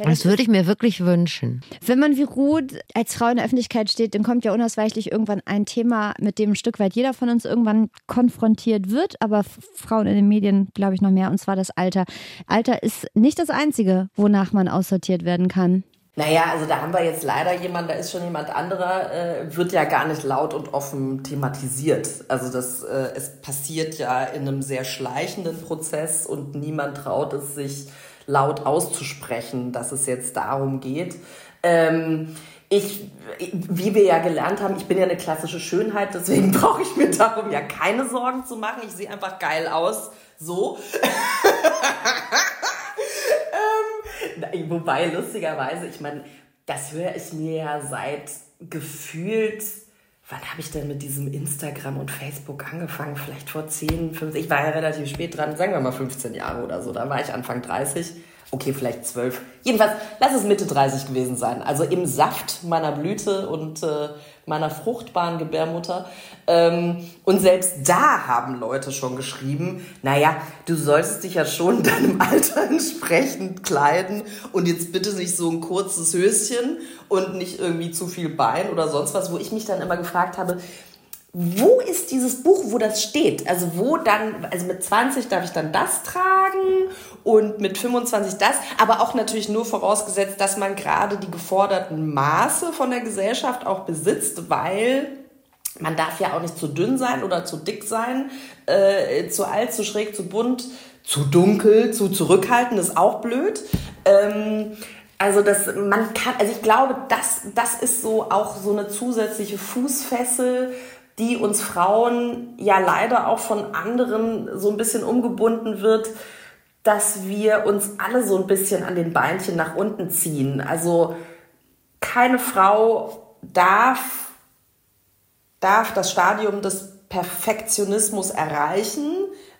Ja, das, das würde ich mir wirklich wünschen. Wenn man wie Ruth als Frau in der Öffentlichkeit steht, dann kommt ja unausweichlich irgendwann ein Thema, mit dem ein Stück weit jeder von uns irgendwann konfrontiert wird, aber Frauen in den Medien, glaube ich, noch mehr, und zwar das Alter. Alter ist nicht das Einzige, wonach man aussortiert werden kann. Naja, also da haben wir jetzt leider jemanden, da ist schon jemand anderer, äh, wird ja gar nicht laut und offen thematisiert. Also das, äh, es passiert ja in einem sehr schleichenden Prozess und niemand traut es sich laut auszusprechen, dass es jetzt darum geht. Ähm, ich, wie wir ja gelernt haben, ich bin ja eine klassische Schönheit, deswegen brauche ich mir darum ja keine Sorgen zu machen. Ich sehe einfach geil aus. So. wobei, lustigerweise, ich meine, das höre ich mir ja seit gefühlt wann habe ich denn mit diesem Instagram und Facebook angefangen? Vielleicht vor 10, 15, ich war ja relativ spät dran, sagen wir mal 15 Jahre oder so. Da war ich Anfang 30. Okay, vielleicht 12. Jedenfalls, lass es Mitte 30 gewesen sein. Also im Saft meiner Blüte und äh, meiner fruchtbaren Gebärmutter. Ähm, und selbst da haben Leute schon geschrieben, naja, du solltest dich ja schon deinem Alter entsprechend kleiden und jetzt bitte nicht so ein kurzes Höschen und nicht irgendwie zu viel Bein oder sonst was, wo ich mich dann immer gefragt habe, wo ist dieses Buch, wo das steht? Also wo dann, also mit 20 darf ich dann das tragen und mit 25 das, aber auch natürlich nur vorausgesetzt, dass man gerade die geforderten Maße von der Gesellschaft auch besitzt, weil man darf ja auch nicht zu dünn sein oder zu dick sein, äh, zu alt, zu schräg, zu bunt, zu dunkel, zu zurückhaltend ist auch blöd. Ähm, also das, man kann, also ich glaube, das, das ist so auch so eine zusätzliche Fußfessel, die uns Frauen ja leider auch von anderen so ein bisschen umgebunden wird, dass wir uns alle so ein bisschen an den Beinchen nach unten ziehen. Also keine Frau darf, darf das Stadium des Perfektionismus erreichen,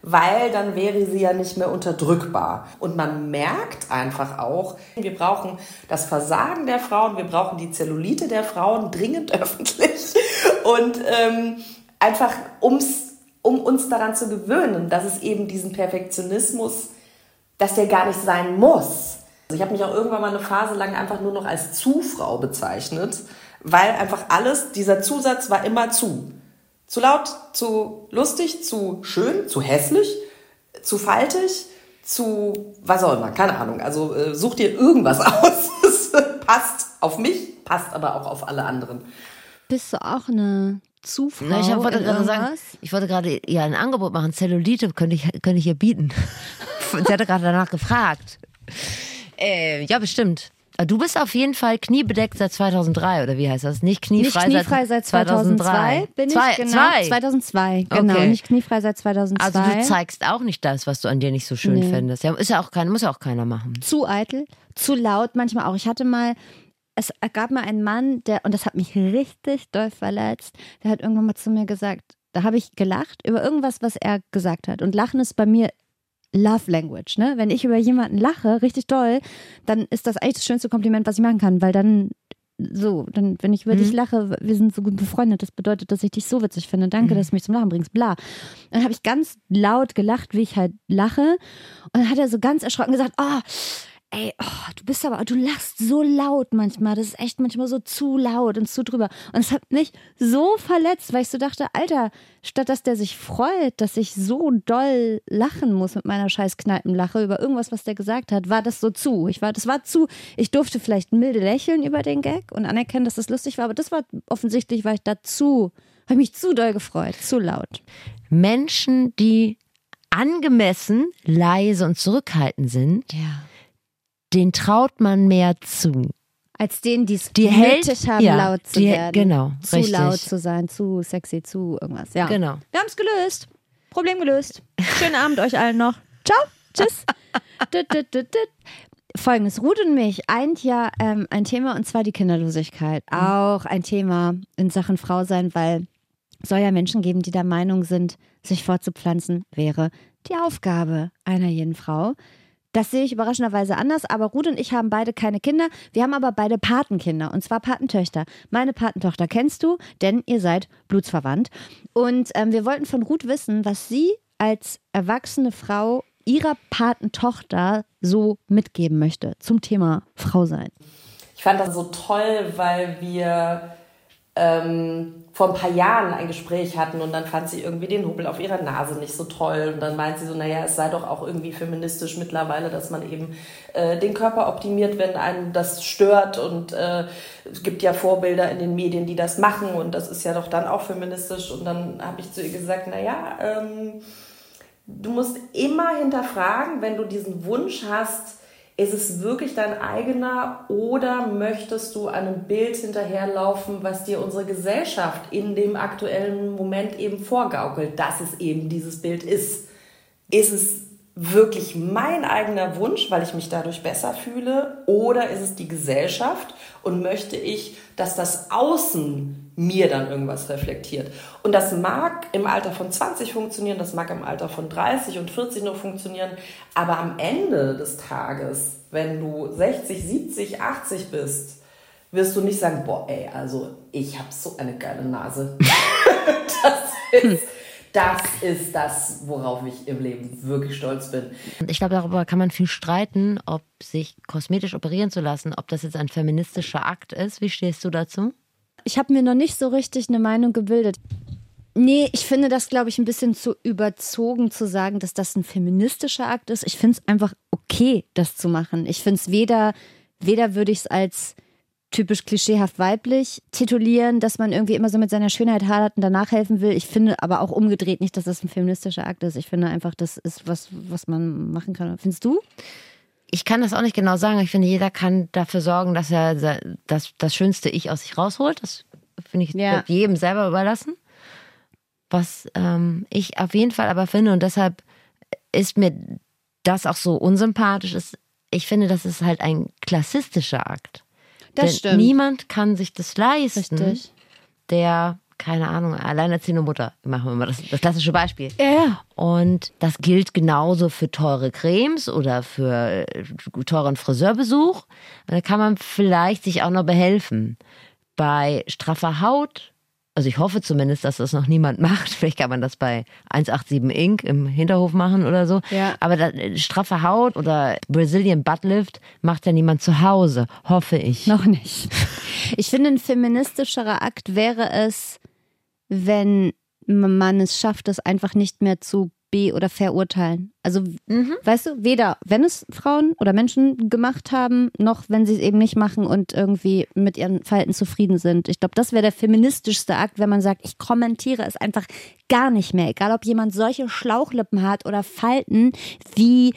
weil dann wäre sie ja nicht mehr unterdrückbar. Und man merkt einfach auch, wir brauchen das Versagen der Frauen, wir brauchen die Zellulite der Frauen dringend öffentlich und ähm, einfach ums, um uns daran zu gewöhnen, dass es eben diesen Perfektionismus, dass der gar nicht sein muss. Also ich habe mich auch irgendwann mal eine Phase lang einfach nur noch als Zufrau bezeichnet, weil einfach alles, dieser Zusatz war immer zu. Zu laut, zu lustig, zu schön, zu hässlich, zu faltig, zu was auch immer, keine Ahnung. Also äh, such dir irgendwas aus. Es passt auf mich, passt aber auch auf alle anderen. Bist du auch eine Zufall? Na, ich hab- wollte gerade sagen, ich wollte gerade ihr ein Angebot machen. Zellulite könnte ich, könnte ich ihr bieten. Sie hatte gerade danach gefragt. Äh, ja, bestimmt. Aber Du bist auf jeden Fall kniebedeckt seit 2003, oder wie heißt das? Nicht Nicht kniefrei, kniefrei seit 2002 bin ich, zwei, genau. Zwei. 2002, genau. Okay. Nicht kniefrei seit 2002. Also du zeigst auch nicht das, was du an dir nicht so schön Nee. findest. Ja, ist ja auch kein, muss ja auch keiner machen. zu eitel, zu laut manchmal auch. Ich hatte mal, es gab mal einen Mann, der, und das hat mich richtig doll verletzt, der hat irgendwann mal zu mir gesagt, da habe ich gelacht über irgendwas, was er gesagt hat. Und Lachen ist bei mir Love Language, ne? Wenn ich über jemanden lache, richtig doll, dann ist das eigentlich das schönste Kompliment, was ich machen kann, weil dann so, dann, wenn ich über dich lache, wir sind so gut befreundet, das bedeutet, dass ich dich so witzig finde. Danke, dass du mich zum Lachen bringst, bla. Dann habe ich ganz laut gelacht, wie ich halt lache. Und dann hat er so ganz erschrocken gesagt, oh, ey, oh, du bist aber, du lachst so laut manchmal. Das ist echt manchmal so zu laut und zu drüber. Und es hat mich so verletzt, weil ich so dachte, Alter, statt dass der sich freut, dass ich so doll lachen muss mit meiner scheiß Kneipenlache über irgendwas, was der gesagt hat, war das so zu. Ich war, das war zu. Ich durfte vielleicht milde lächeln über den Gag und anerkennen, dass das lustig war, aber das war offensichtlich, war ich dazu, habe mich zu doll gefreut, zu laut. Menschen, die angemessen, leise und zurückhaltend sind, Ja. Denen traut man mehr zu. Als denen, die es nötig haben, ja, laut zu die- werden. genau, Zu richtig. laut zu sein, zu sexy, zu irgendwas. Ja. Genau. Wir haben es gelöst. Problem gelöst. Schönen Abend euch allen noch. Ciao. Tschüss. Folgendes, Ruth und mich eint ja ähm, ein Thema und zwar die Kinderlosigkeit. Auch ein Thema in Sachen Frau sein, weil es soll ja Menschen geben, die der Meinung sind, sich fortzupflanzen wäre die Aufgabe einer jeden Frau. Das sehe ich überraschenderweise anders, aber Ruth und ich haben beide keine Kinder. Wir haben aber beide Patenkinder und zwar Patentöchter. Meine Patentochter kennst du, denn ihr seid blutsverwandt. Und ähm, wir wollten von Ruth wissen, was sie als erwachsene Frau ihrer Patentochter so mitgeben möchte zum Thema Frau sein. Ich fand das so toll, weil wir ähm, vor ein paar Jahren ein Gespräch hatten und dann fand sie irgendwie den Hubbel auf ihrer Nase nicht so toll und dann meint sie so, naja, es sei doch auch irgendwie feministisch mittlerweile, dass man eben äh, den Körper optimiert, wenn einem das stört und äh, es gibt ja Vorbilder in den Medien, die das machen und das ist ja doch dann auch feministisch. Und dann habe ich zu ihr gesagt, naja, ähm, du musst immer hinterfragen, wenn du diesen Wunsch hast, ist es wirklich dein eigener oder möchtest du einem Bild hinterherlaufen, was dir unsere Gesellschaft in dem aktuellen Moment eben vorgaukelt, dass es eben dieses Bild ist? Ist es wirklich mein eigener Wunsch, weil ich mich dadurch besser fühle, oder ist es die Gesellschaft und möchte ich, dass das Außen mir dann irgendwas reflektiert? Und das mag im Alter von 20 funktionieren, das mag im Alter von 30 und 40 noch funktionieren, aber am Ende des Tages, wenn du 60, 70, 80 bist, wirst du nicht sagen, boah, ey, also ich habe so eine geile Nase. das ist das ist das, worauf ich im Leben wirklich stolz bin. Ich glaube, darüber kann man viel streiten, ob sich kosmetisch operieren zu lassen, ob das jetzt ein feministischer Akt ist. Wie stehst du dazu? Ich habe mir noch nicht so richtig eine Meinung gebildet. Nee, ich finde das, glaube ich, ein bisschen zu überzogen zu sagen, dass das ein feministischer Akt ist. Ich finde es einfach okay, das zu machen. Ich finde es weder, weder würde ich es als typisch klischeehaft weiblich titulieren, dass man irgendwie immer so mit seiner Schönheit hadert und danach helfen will. Ich finde aber auch umgedreht nicht, dass das ein feministischer Akt ist. Ich finde einfach, das ist was, was man machen kann. Findest du? Ich kann das auch nicht genau sagen. Ich finde, jeder kann dafür sorgen, dass er das, das schönste Ich aus sich rausholt. Das finde ich Ja. wird jedem selber überlassen. Was ähm, ich auf jeden Fall aber finde, und deshalb ist mir das auch so unsympathisch, ist, ich finde, das ist halt ein klassistischer Akt. Das Denn stimmt. niemand kann sich das leisten, Richtig. der, keine Ahnung, alleinerziehende Mutter, machen wir mal das, das klassische Beispiel. Ja, ja. Und das gilt genauso für teure Cremes oder für äh, teuren Friseurbesuch. Da kann man vielleicht sich auch noch behelfen. Bei straffer Haut, also ich hoffe zumindest, dass das noch niemand macht. Vielleicht kann man das bei 187 Inc. im Hinterhof machen oder so. Ja. Aber da, äh, straffe Haut oder Brazilian Buttlift macht ja niemand zu Hause, hoffe ich. Noch nicht. Ich finde, ein feministischerer Akt wäre es, wenn man es schafft, es einfach nicht mehr zu be- oder verurteilen. Also, Mhm. weißt du, weder wenn es Frauen oder Menschen gemacht haben, noch wenn sie es eben nicht machen und irgendwie mit ihren Verhalten zufrieden sind. Ich glaube, das wäre der feministischste Akt, wenn man sagt, ich kommentiere es einfach gar nicht mehr. Egal, ob jemand solche Schlauchlippen hat oder Falten wie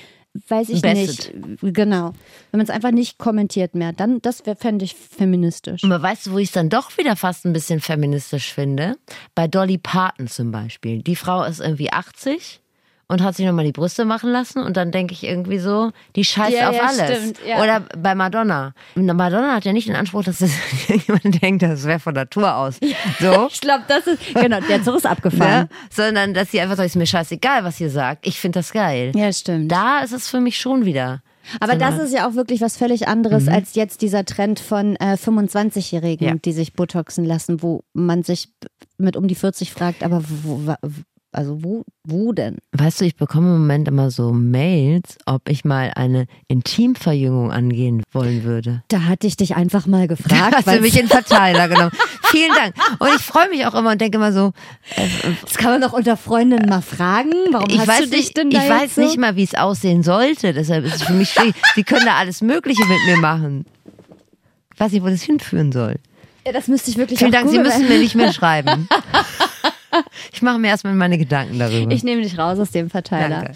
weiß ich Basset. nicht. Genau. Wenn man es einfach nicht kommentiert mehr, dann das fände ich feministisch. Aber weißt du, wo ich es dann doch wieder fast ein bisschen feministisch finde? Bei Dolly Parton zum Beispiel. Die Frau ist irgendwie 80 und hat sich nochmal die Brüste machen lassen und dann denke ich irgendwie so, die scheißt Ja, auf ja, alles. stimmt, ja. Oder bei Madonna. Madonna hat ja nicht den Anspruch, dass das jemand denkt, das wäre von Natur aus. So. Ich glaube, das ist, genau, der Zug ist abgefahren. Ne? Sondern dass sie einfach sagt, ist mir scheißegal, was ihr sagt. Ich finde das geil. Ja, stimmt. Da ist es für mich schon wieder. Aber so das ist ja auch wirklich was völlig anderes als jetzt dieser Trend von äh, 25-Jährigen, Ja. die sich botoxen lassen, wo man sich mit um die 40 fragt, aber wo, wa- also wo, wo denn? Weißt du, ich bekomme im Moment immer so Mails, ob ich mal eine Intimverjüngung angehen wollen würde. Da hatte ich dich einfach mal Da gefragt. hast du mich in Verteiler genommen. Vielen Dank. Und ich freue mich auch immer und denke immer so, das kann man doch unter Freundinnen mal fragen. Warum ich hast weiß du dich nicht, denn ich da weiß jetzt so? nicht mal, wie es aussehen sollte. Deshalb ist es für mich schwierig. Sie können da alles Mögliche mit mir machen. Ich weiß nicht, wo das hinführen soll. Ja, das müsste ich wirklich Vielen Dank, Sie googeln. müssen mir nicht mehr schreiben. Ich mache mir erstmal meine Gedanken darüber. Ich nehme dich raus aus dem Verteiler. Danke.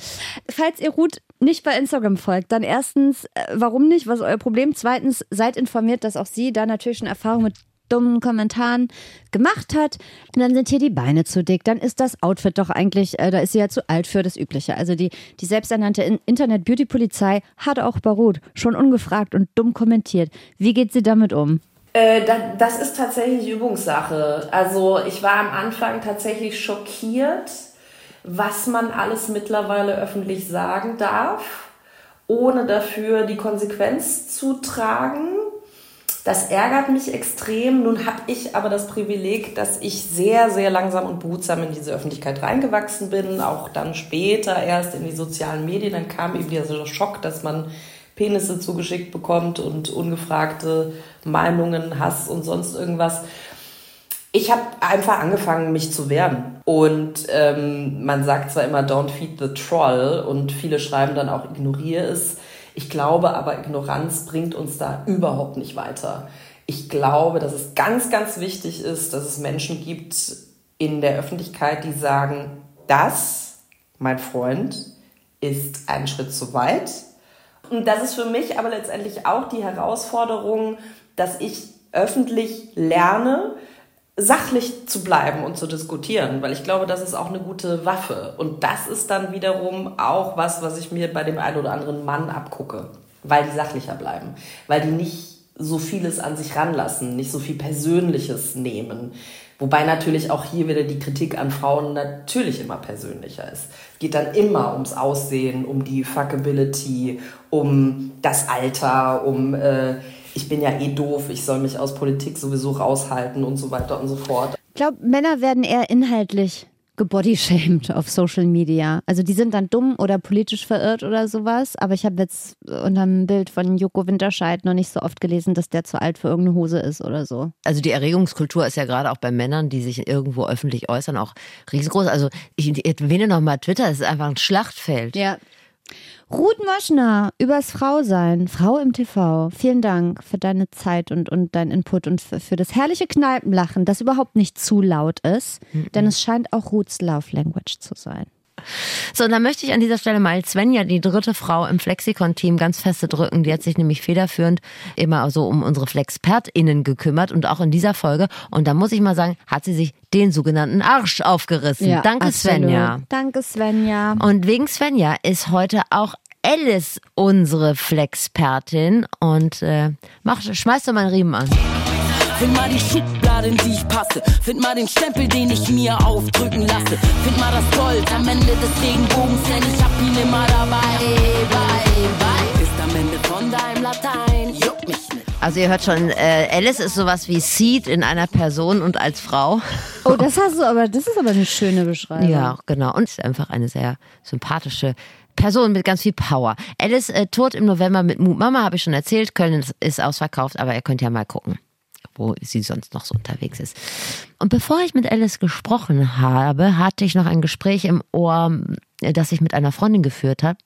Falls ihr Ruth nicht bei Instagram folgt, dann erstens, äh, warum nicht? Was ist euer Problem? Zweitens, seid informiert, dass auch sie da natürlich schon Erfahrung mit dummen Kommentaren gemacht hat. Und dann sind hier die Beine zu dick. Dann ist das Outfit doch eigentlich, äh, da ist sie ja zu alt für das Übliche. Also die, die selbsternannte In- Internet-Beauty-Polizei hat auch Barut schon ungefragt und dumm kommentiert. Wie geht sie damit um? Äh, da, das ist tatsächlich Übungssache. Also ich war am Anfang tatsächlich schockiert, was man alles mittlerweile öffentlich sagen darf, ohne dafür die Konsequenz zu tragen. Das ärgert mich extrem. Nun habe ich aber das Privileg, dass ich sehr, sehr langsam und behutsam in diese Öffentlichkeit reingewachsen bin, auch dann später erst in die sozialen Medien. Dann kam eben dieser Schock, dass man Penisse zugeschickt bekommt und ungefragte Meinungen, Hass und sonst irgendwas. Ich habe einfach angefangen, mich zu wehren. Und ähm, man sagt zwar immer, don't feed the troll und viele schreiben dann auch, ignoriere es. Ich glaube aber, Ignoranz bringt uns da überhaupt nicht weiter. Ich glaube, dass es ganz, ganz wichtig ist, dass es Menschen gibt in der Öffentlichkeit, die sagen, das, mein Freund, ist ein Schritt zu weit. Und das ist für mich aber letztendlich auch die Herausforderung, dass ich öffentlich lerne, sachlich zu bleiben und zu diskutieren, weil ich glaube, das ist auch eine gute Waffe. Und das ist dann wiederum auch was, was ich mir bei dem einen oder anderen Mann abgucke, weil die sachlicher bleiben, weil die nicht so vieles an sich ranlassen, nicht so viel Persönliches nehmen. Wobei natürlich auch hier wieder die Kritik an Frauen natürlich immer persönlicher ist. Es geht dann immer ums Aussehen, um die Fuckability, um das Alter, um äh, ich bin ja eh doof, ich soll mich aus Politik sowieso raushalten und so weiter und so fort. Ich glaube, Männer werden eher inhaltlich gebodyshamed auf Social Media. Also die sind dann dumm oder politisch verirrt oder sowas. Aber ich habe jetzt unter dem Bild von Joko Winterscheid noch nicht so oft gelesen, dass der zu alt für irgendeine Hose ist oder so. Also die Erregungskultur ist ja gerade auch bei Männern, die sich irgendwo öffentlich äußern, auch riesengroß. Also ich erwähne nochmal Twitter, es ist einfach ein Schlachtfeld. Ja. Ruth Moschner übers Frausein, Frau im TV. Vielen Dank für deine Zeit und, und deinen Input und für, für das herrliche Kneipenlachen, das überhaupt nicht zu laut ist, denn es scheint auch Ruths Love Language zu sein. So, und dann möchte ich an dieser Stelle mal Svenja, die dritte Frau im Flexikon-Team, ganz feste drücken. Die hat sich nämlich federführend immer so um unsere FlexpertInnen gekümmert und auch in dieser Folge. Und da muss ich mal sagen, hat sie sich den sogenannten Arsch aufgerissen. Danke, absolut. Svenja. Danke, Svenja. Und wegen Svenja ist heute auch Alice unsere Flexpertin und äh, mach, schmeiß doch mal einen Riemen an. Find mal die Schublade, in die ich passe. Find mal den Stempel, den ich mir aufdrücken lasse. Find mal das Gold am Ende des Regenbogens, denn ich hab ihn immer dabei. Bye, bye. Ist am Ende von deinem Latein, juckt mich nicht. Also ihr hört schon, äh, Alice ist sowas wie Seed in einer Person und als Frau. Oh, das hast du aber, das ist aber eine schöne Beschreibung. Ja, genau. Und ist einfach eine sehr sympathische Person mit ganz viel Power. Alice äh, tourt im November mit Mut Mama, habe ich schon erzählt. Köln ist, ist ausverkauft, aber ihr könnt ja mal gucken. Wo sie sonst noch so unterwegs ist. Und bevor ich mit Alice gesprochen habe, hatte ich noch ein Gespräch im Ohr, das ich mit einer Freundin geführt habe,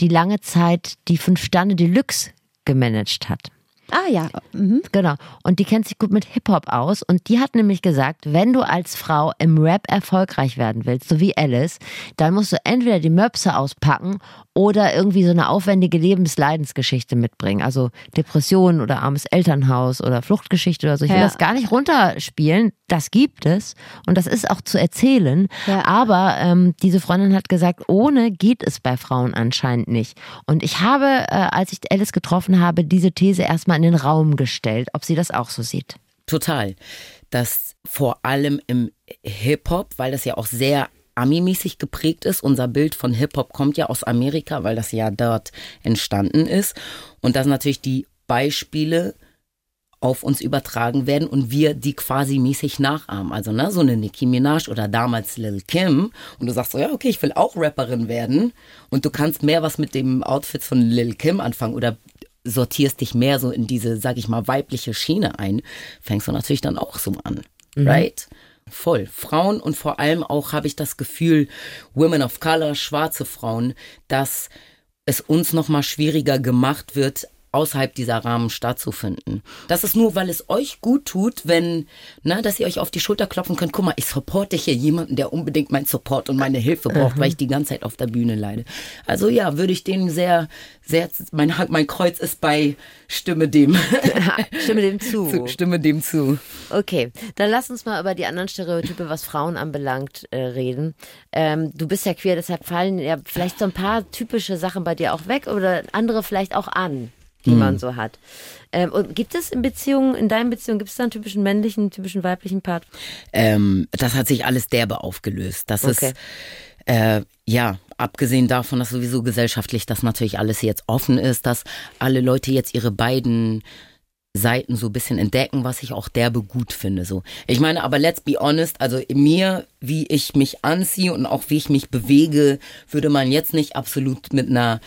die lange Zeit die Fünf Sterne Deluxe gemanagt hat. Ah ja. Mhm. Genau. Und die kennt sich gut mit Hip-Hop aus. Und die hat nämlich gesagt, wenn du als Frau im Rap erfolgreich werden willst, so wie Alice, dann musst du entweder die Möpse auspacken oder irgendwie so eine aufwendige Lebensleidensgeschichte mitbringen. Also Depressionen oder armes Elternhaus oder Fluchtgeschichte oder so. Ich will Ja. das gar nicht runterspielen. Das gibt es. Und das ist auch zu erzählen. Ja. Aber ähm, diese Freundin hat gesagt, ohne geht es bei Frauen anscheinend nicht. Und ich habe, äh, als ich Alice getroffen habe, diese These erstmal in den Raum gestellt, ob sie das auch so sieht. Total. Das vor allem im Hip-Hop, weil das ja auch sehr Ami-mäßig geprägt ist. Unser Bild von Hip-Hop kommt ja aus Amerika, weil das ja dort entstanden ist. Und dass natürlich die Beispiele auf uns übertragen werden und wir die quasi mäßig nachahmen. Also ne, so eine Nicki Minaj oder damals Lil Kim und du sagst so, ja okay, ich will auch Rapperin werden und du kannst mehr was mit dem Outfit von Lil Kim anfangen oder sortierst dich mehr so in diese, sag ich mal, weibliche Schiene ein, fängst du natürlich dann auch so an, right? Voll. Frauen und vor allem auch habe ich das Gefühl, Women of Color, schwarze Frauen, dass es uns noch mal schwieriger gemacht wird, außerhalb dieser Rahmen stattzufinden. Das ist nur, weil es euch gut tut, wenn, na, dass ihr euch auf die Schulter klopfen könnt. Guck mal, ich supporte hier jemanden, der unbedingt meinen Support und meine Hilfe braucht, weil ich die ganze Zeit auf der Bühne leide. Also ja, würde ich denen sehr, sehr, mein, mein Kreuz ist bei Stimme dem. Stimme dem zu. Stimme dem zu. Okay, dann lass uns mal über die anderen Stereotype, was Frauen anbelangt, äh, reden. Ähm, du bist ja queer, deshalb fallen ja vielleicht so ein paar typische Sachen bei dir auch weg oder andere vielleicht auch an, die man so hat. Ähm, und gibt es in Beziehungen, in deinen Beziehungen, gibt es da einen typischen männlichen, typischen weiblichen Part? Ähm, das hat sich alles derbe aufgelöst. Das Okay. ist, äh, ja, abgesehen davon, dass sowieso gesellschaftlich das natürlich alles jetzt offen ist, dass alle Leute jetzt ihre beiden Seiten so ein bisschen entdecken, was ich auch derbe gut finde. So, ich meine, aber let's be honest, also mir, wie ich mich anziehe und auch wie ich mich bewege, würde man jetzt nicht absolut mit einer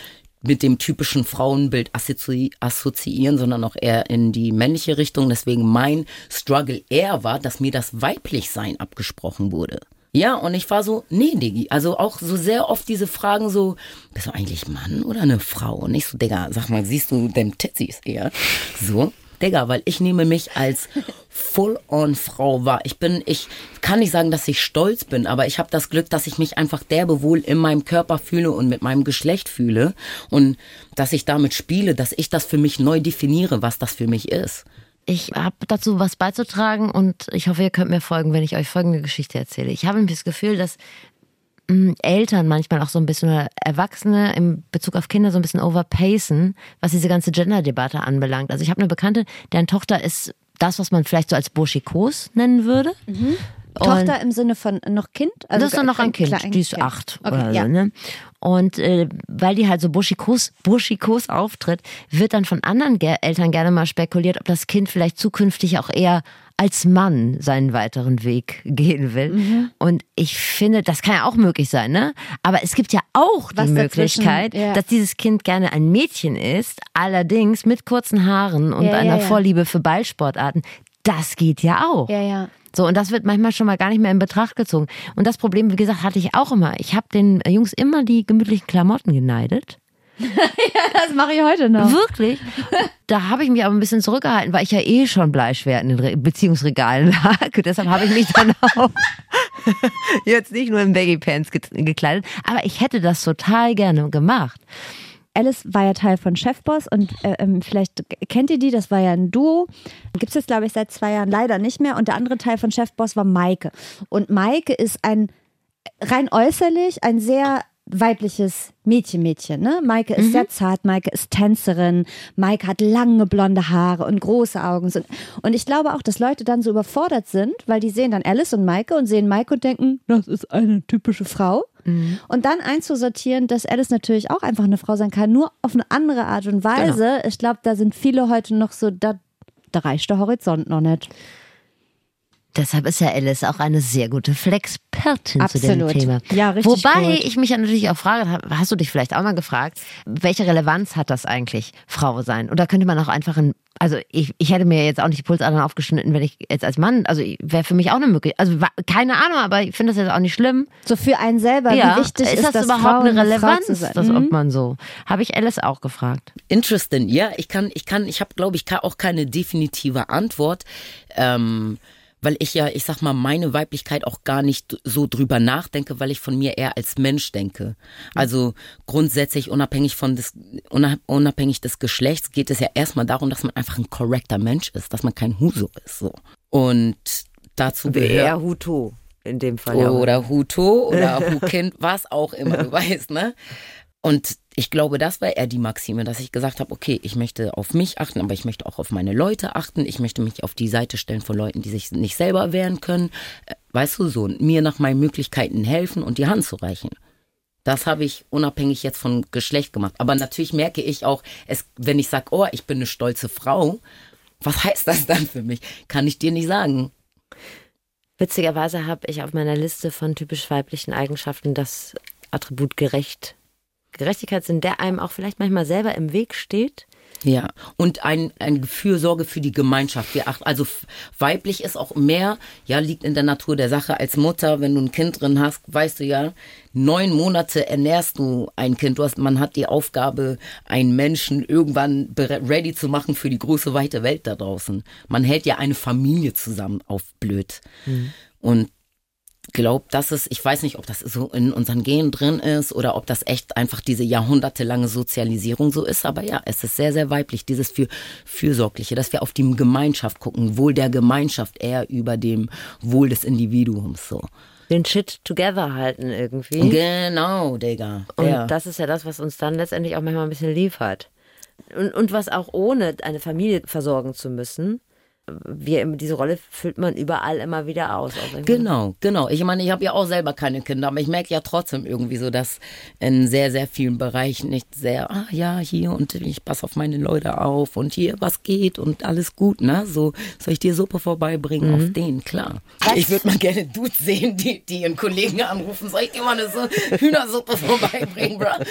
mit dem typischen Frauenbild assozi assoziieren, sondern auch eher in die männliche Richtung. Deswegen mein Struggle eher war, dass mir das Weiblichsein abgesprochen wurde. Ja, und ich war so, nee, Diggi. Also auch so sehr oft diese Fragen so, bist du eigentlich Mann oder eine Frau? Und ich so, Digga, sag mal, siehst du dem Titties eher? So, Digga, weil ich nehme mich als Full-on-Frau wahr. Ich bin, ich kann nicht sagen, dass ich stolz bin, aber ich habe das Glück, dass ich mich einfach derbe wohl in meinem Körper fühle und mit meinem Geschlecht fühle und dass ich damit spiele, dass ich das für mich neu definiere, was das für mich ist. Ich habe dazu was beizutragen und ich hoffe, ihr könnt mir folgen, wenn ich euch folgende Geschichte erzähle. Ich habe das Gefühl, dass Eltern manchmal auch so ein bisschen oder Erwachsene im Bezug auf Kinder so ein bisschen overpacen, was diese ganze Gender-Debatte anbelangt. Also ich habe eine Bekannte, deren Tochter ist das, was man vielleicht so als burschikos nennen würde. Und Tochter im Sinne von noch Kind? Also das ist doch noch ein Kind, die ist Kind. acht Okay, oder ja. so, ne? Und äh, weil die halt so burschikos, burschikos auftritt, wird dann von anderen Ge Eltern gerne mal spekuliert, ob das Kind vielleicht zukünftig auch eher als Mann seinen weiteren Weg gehen will. Mhm. Und ich finde, das kann ja auch möglich sein, ne? Aber es gibt ja auch die Was dazwischen, Möglichkeit, ja. dass dieses Kind gerne ein Mädchen ist, allerdings mit kurzen Haaren und ja, einer ja. Vorliebe für Ballsportarten. Das geht ja auch. Ja, ja. So, und das wird manchmal schon mal gar nicht mehr in Betracht gezogen. Und das Problem, wie gesagt, hatte ich auch immer. Ich habe den Jungs immer die gemütlichen Klamotten geneidet. Das mache ich heute noch. Wirklich. Da habe ich mich aber ein bisschen zurückgehalten, weil ich ja eh schon bleischwer in den Re Beziehungsregalen lag. Deshalb habe ich mich dann auch jetzt nicht nur in Baggy Pants ge gekleidet. Aber ich hätte das total gerne gemacht. Alice war ja Teil von Chefboss und äh, ähm, vielleicht kennt ihr die, das war ja ein Duo. Gibt es jetzt, glaube ich, seit zwei Jahren leider nicht mehr. Und der andere Teil von Chefboss war Maike. Und Maike ist ein rein äußerlich ein sehr weibliches Mädchen-Mädchen. Ne? Maike ist sehr zart, Maike ist Tänzerin, Maike hat lange blonde Haare und große Augen. Und ich glaube auch, dass Leute dann so überfordert sind, weil die sehen dann Alice und Maike und sehen Maike und denken, das ist eine typische Frau. Und dann einzusortieren, dass Alice natürlich auch einfach eine Frau sein kann, nur auf eine andere Art und Weise. Ich glaube, da sind viele heute noch so, da, da reicht der Horizont noch nicht. Deshalb ist ja Alice auch eine sehr gute Flexpertin zu dem Absolut. Thema. Ja, richtig Wobei gut. ich mich ja natürlich auch frage, hast du dich vielleicht auch mal gefragt, welche Relevanz hat das eigentlich, Frau sein? Oder könnte man auch einfach ein, also ich, ich hätte mir jetzt auch nicht die Pulsadern aufgeschnitten, wenn ich jetzt als Mann, also wäre für mich auch eine Möglichkeit, also keine Ahnung, aber ich finde das jetzt auch nicht schlimm. So für einen selber, ja, wie wichtig ist, ist das überhaupt Frauen eine Relevanz, sein? das, Mhm. ob man so, habe ich Alice auch gefragt. Interesting, ja, ich kann, ich kann, ich habe, glaube ich, auch keine definitive Antwort, ähm, weil ich ja, ich sag mal, meine Weiblichkeit auch gar nicht so drüber nachdenke, weil ich von mir eher als Mensch denke. Also grundsätzlich unabhängig von des, unab- unabhängig des Geschlechts geht es ja erstmal darum, dass man einfach ein korrekter Mensch ist, dass man kein Huso ist, so. Und dazu gehört Hutu in dem Fall. oder Huto oder Hukind, was auch immer, du weißt, ne? Und ich glaube, das war eher die Maxime, dass ich gesagt habe, okay, ich möchte auf mich achten, aber ich möchte auch auf meine Leute achten. Ich möchte mich auf die Seite stellen von Leuten, die sich nicht selber wehren können. Äh, Weißt du so, mir nach meinen Möglichkeiten helfen und die Hand zu reichen. Das habe ich unabhängig jetzt von Geschlecht gemacht. Aber natürlich merke ich auch, es, wenn ich sage, oh, ich bin eine stolze Frau, was heißt das dann für mich? Kann ich dir nicht sagen. Witzigerweise habe ich auf meiner Liste von typisch weiblichen Eigenschaften das Attribut gerecht. Gerechtigkeitssinn, der einem auch vielleicht manchmal selber im Weg steht. Ja, und ein, ein Gefühl Sorge für die Gemeinschaft. Wir achten, also weiblich ist auch mehr, ja, liegt in der Natur der Sache. Als Mutter, wenn du ein Kind drin hast, weißt du ja, neun Monate ernährst du ein Kind. Du hast, man hat die Aufgabe, einen Menschen irgendwann ready zu machen für die große, weite Welt da draußen. Man hält ja eine Familie zusammen auf blöd. Und glaubt, dass es, ich weiß nicht, ob das so in unseren Genen drin ist oder ob das echt einfach diese jahrhundertelange Sozialisierung so ist. Aber ja, es ist sehr, sehr weiblich, dieses für Fürsorgliche, dass wir auf die Gemeinschaft gucken, Wohl der Gemeinschaft eher über dem Wohl des Individuums so. Den Shit together halten irgendwie. Genau, Digga. Und ja. das ist ja das, was uns dann letztendlich auch manchmal ein bisschen liefert. Und, und was auch ohne eine Familie versorgen zu müssen, wir, diese Rolle füllt man überall immer wieder aus. Wenn- Genau, genau. Ich meine, ich habe ja auch selber keine Kinder, aber ich merke ja trotzdem irgendwie so, dass in sehr, sehr vielen Bereichen nicht sehr, ah ja, hier und ich passe auf meine Leute auf und hier, was geht und alles gut, ne? So, soll ich dir Suppe vorbeibringen? Auf den, klar. Ich würde mal gerne Dudes sehen, die, die ihren Kollegen anrufen. Soll ich dir mal eine so Hühnersuppe vorbeibringen, bro?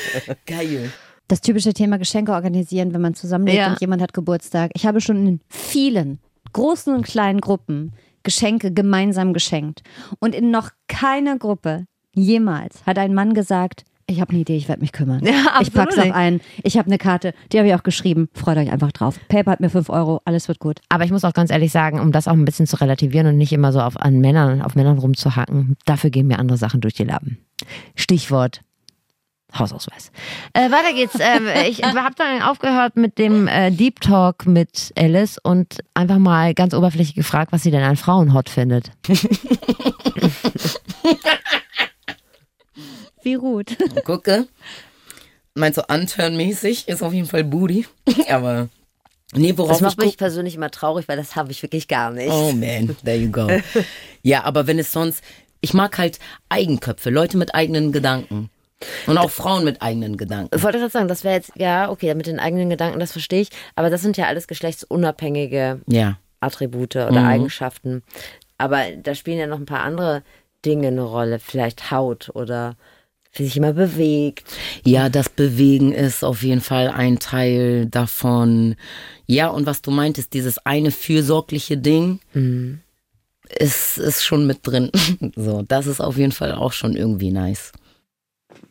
Geil. Das typische Thema Geschenke organisieren, wenn man zusammenlebt Ja. und jemand hat Geburtstag. Ich habe schon in vielen großen und kleinen Gruppen Geschenke gemeinsam geschenkt. Und in noch keiner Gruppe jemals hat ein Mann gesagt, ich habe eine Idee, ich werde mich kümmern. Ja, ich pack's auf ein. Ich habe eine Karte, die habe ich auch geschrieben. Freut euch einfach drauf. Paper hat mir 5 Euro, alles wird gut. Aber ich muss auch ganz ehrlich sagen, um das auch ein bisschen zu relativieren und nicht immer so auf, an Männern, auf Männern rumzuhacken, dafür gehen mir andere Sachen durch die Lappen. Stichwort Hausausweis. Äh, weiter geht's. Ähm, ich habe dann aufgehört mit dem äh, Deep Talk mit Alice und einfach mal ganz oberflächlich gefragt, was sie denn an Frauen hot findet. Wie gut. Gucke. Meinst du, unturnmäßig ist auf jeden Fall Booty. Aber, nee, worauf Das macht mich persönlich immer traurig, weil das habe ich wirklich gar nicht. Oh man, there you go. ja, aber wenn es sonst, ich mag halt Eigenköpfe, Leute mit eigenen Gedanken. Und auch Frauen mit eigenen Gedanken. Ich wollte gerade sagen, das wäre jetzt, ja, okay, mit den eigenen Gedanken, das verstehe ich, aber das sind ja alles geschlechtsunabhängige Ja. Attribute oder Eigenschaften. Aber da spielen ja noch ein paar andere Dinge eine Rolle. Vielleicht Haut oder wie sich immer bewegt. Ja, das Bewegen ist auf jeden Fall ein Teil davon. Ja, und was du meintest, dieses eine fürsorgliche Ding ist, ist schon mit drin. So, das ist auf jeden Fall auch schon irgendwie nice.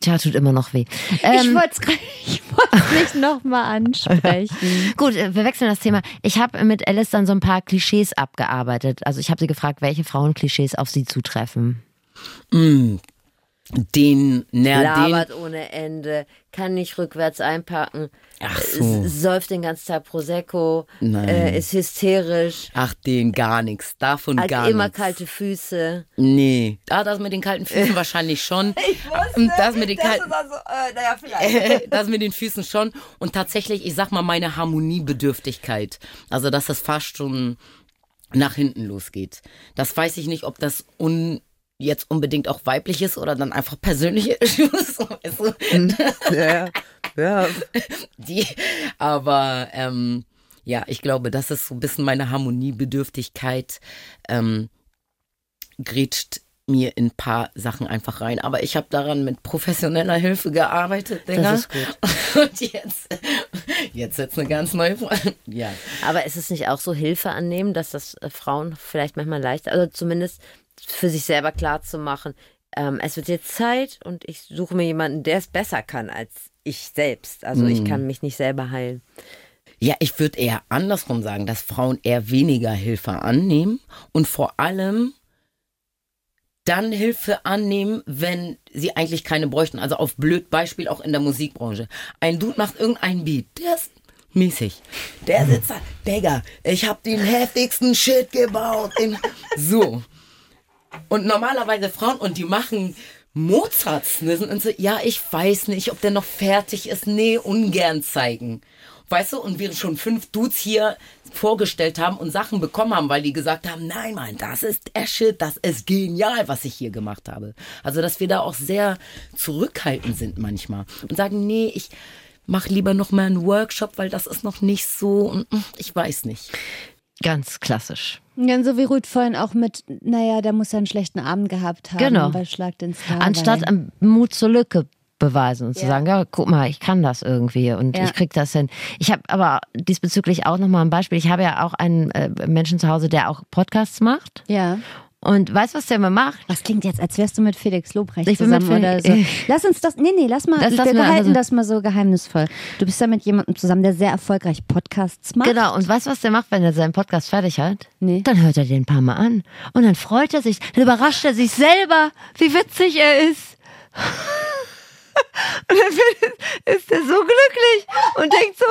Tja, tut immer noch weh. ich Ähm, wollte es nicht nochmal ansprechen. gut, äh, wir wechseln das Thema. Ich habe mit Alice dann so ein paar Klischees abgearbeitet. Also ich habe sie gefragt, welche Frauenklischees auf sie zutreffen. Den, na, den, Labert ohne Ende, kann nicht rückwärts einpacken, Ach so. säuft den ganzen Tag Prosecco, Nein. äh, ist hysterisch, ach, den gar nichts. Davon hat gar immer nichts. kalte Füße. Nee. Ah, das mit den kalten Füßen wahrscheinlich schon. Und das mit den kalten. also, äh, naja, vielleicht. das mit den Füßen schon. Und tatsächlich, ich sag mal, meine Harmoniebedürftigkeit. Also, dass das fast schon nach hinten losgeht. Das weiß ich nicht, ob das un jetzt unbedingt auch weiblich ist oder dann einfach persönliche Issues. weißt du? ja, ja. Die, aber ähm, ja, ich glaube, das ist so ein bisschen meine Harmoniebedürftigkeit. Ähm, grätscht mir in ein paar Sachen einfach rein. Aber ich habe daran mit professioneller Hilfe gearbeitet, Digga. Das ist gut. Und jetzt, jetzt jetzt eine ganz neue Frage. Ja. Aber ist es nicht auch so Hilfe annehmen, dass das äh, Frauen vielleicht manchmal leichter, also zumindest für sich selber klar zu machen, ähm, es wird jetzt Zeit und ich suche mir jemanden, der es besser kann als ich selbst. Also ich kann mich nicht selber heilen. Ja, ich würde eher andersrum sagen, dass Frauen eher weniger Hilfe annehmen und vor allem dann Hilfe annehmen, wenn sie eigentlich keine bräuchten. Also auf blöd Beispiel auch in der Musikbranche. Ein Dude macht irgendeinen Beat, der ist mäßig. Der sitzt da, Digga, ich hab den heftigsten Shit gebaut. In so. Und normalerweise Frauen, und die machen Mozarts, ne, und so, ja, ich weiß nicht, ob der noch fertig ist. Nee, ungern zeigen. Weißt du, und wir schon fünf Dudes hier vorgestellt haben und Sachen bekommen haben, weil die gesagt haben, nein, Mann, das ist der das ist genial, was ich hier gemacht habe. Also, dass wir da auch sehr zurückhaltend sind manchmal und sagen, nee, ich mach lieber noch mal einen Workshop, weil das ist noch nicht so mm, ich weiß nicht. Ganz klassisch. Ja, so wie Ruth vorhin auch mit, naja, der muss ja einen schlechten Abend gehabt haben Genau. bei Schlag den Star. Anstatt am Mut zur Lücke beweisen und zu Ja. sagen, ja, guck mal, ich kann das irgendwie und Ja. ich krieg das hin. Ich habe aber diesbezüglich auch nochmal ein Beispiel. Ich habe ja auch einen äh, Menschen zu Hause, der auch Podcasts macht. Ja. Und weißt du, was der immer macht? Was klingt jetzt, als wärst du mit Felix Lobrecht Ich bin mit zusammen oder so. Lass uns das, nee, nee, lass mal, Das wir lassen wir halten also- das mal so geheimnisvoll. Du bist ja mit jemandem zusammen, der sehr erfolgreich Podcasts macht. Genau, und weißt du, was der macht, wenn er seinen Podcast fertig hat? Nee. Dann hört er den ein paar Mal an. Und dann freut er sich, dann überrascht er sich selber, wie witzig er ist. Und dann ist er so glücklich und denkt so,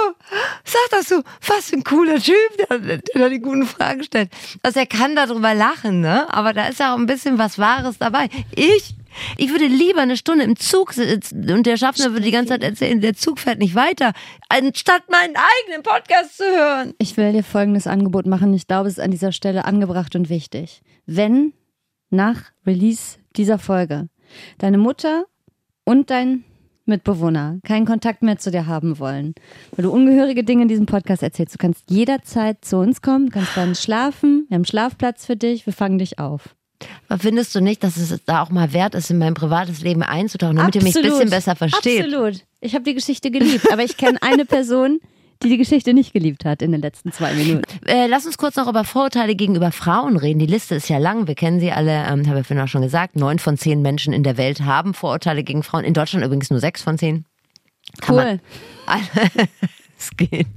sag das so, was für ein cooler Typ, der, der da die guten Fragen stellt. Also er kann darüber lachen, ne? Aber da ist auch ein bisschen was Wahres dabei. Ich, ich würde lieber eine Stunde im Zug sitzen und der Schaffner würde die ganze Zeit erzählen, der Zug fährt nicht weiter, anstatt meinen eigenen Podcast zu hören. Ich will dir folgendes Angebot machen. Ich glaube, es ist an dieser Stelle angebracht und wichtig. Wenn nach Release dieser Folge deine Mutter und dein Mitbewohner keinen Kontakt mehr zu dir haben wollen, weil du ungehörige Dinge in diesem Podcast erzählst, du kannst jederzeit zu uns kommen, du kannst bei uns schlafen, wir haben Schlafplatz für dich, wir fangen dich auf. Aber findest du nicht, dass es da auch mal wert ist, in mein privates Leben einzutauchen, damit ihr mich ein bisschen besser versteht? Absolut. Ich habe die Geschichte geliebt, aber ich kenne eine Person, die die Geschichte nicht geliebt hat in den letzten zwei Minuten. Äh, lass uns kurz noch über Vorurteile gegenüber Frauen reden. Die Liste ist ja lang. Wir kennen sie alle, ähm, habe ich vorhin auch schon gesagt. Neun von zehn Menschen in der Welt haben Vorurteile gegen Frauen. In Deutschland übrigens nur sechs von zehn. Kann Cool. man- Es geht.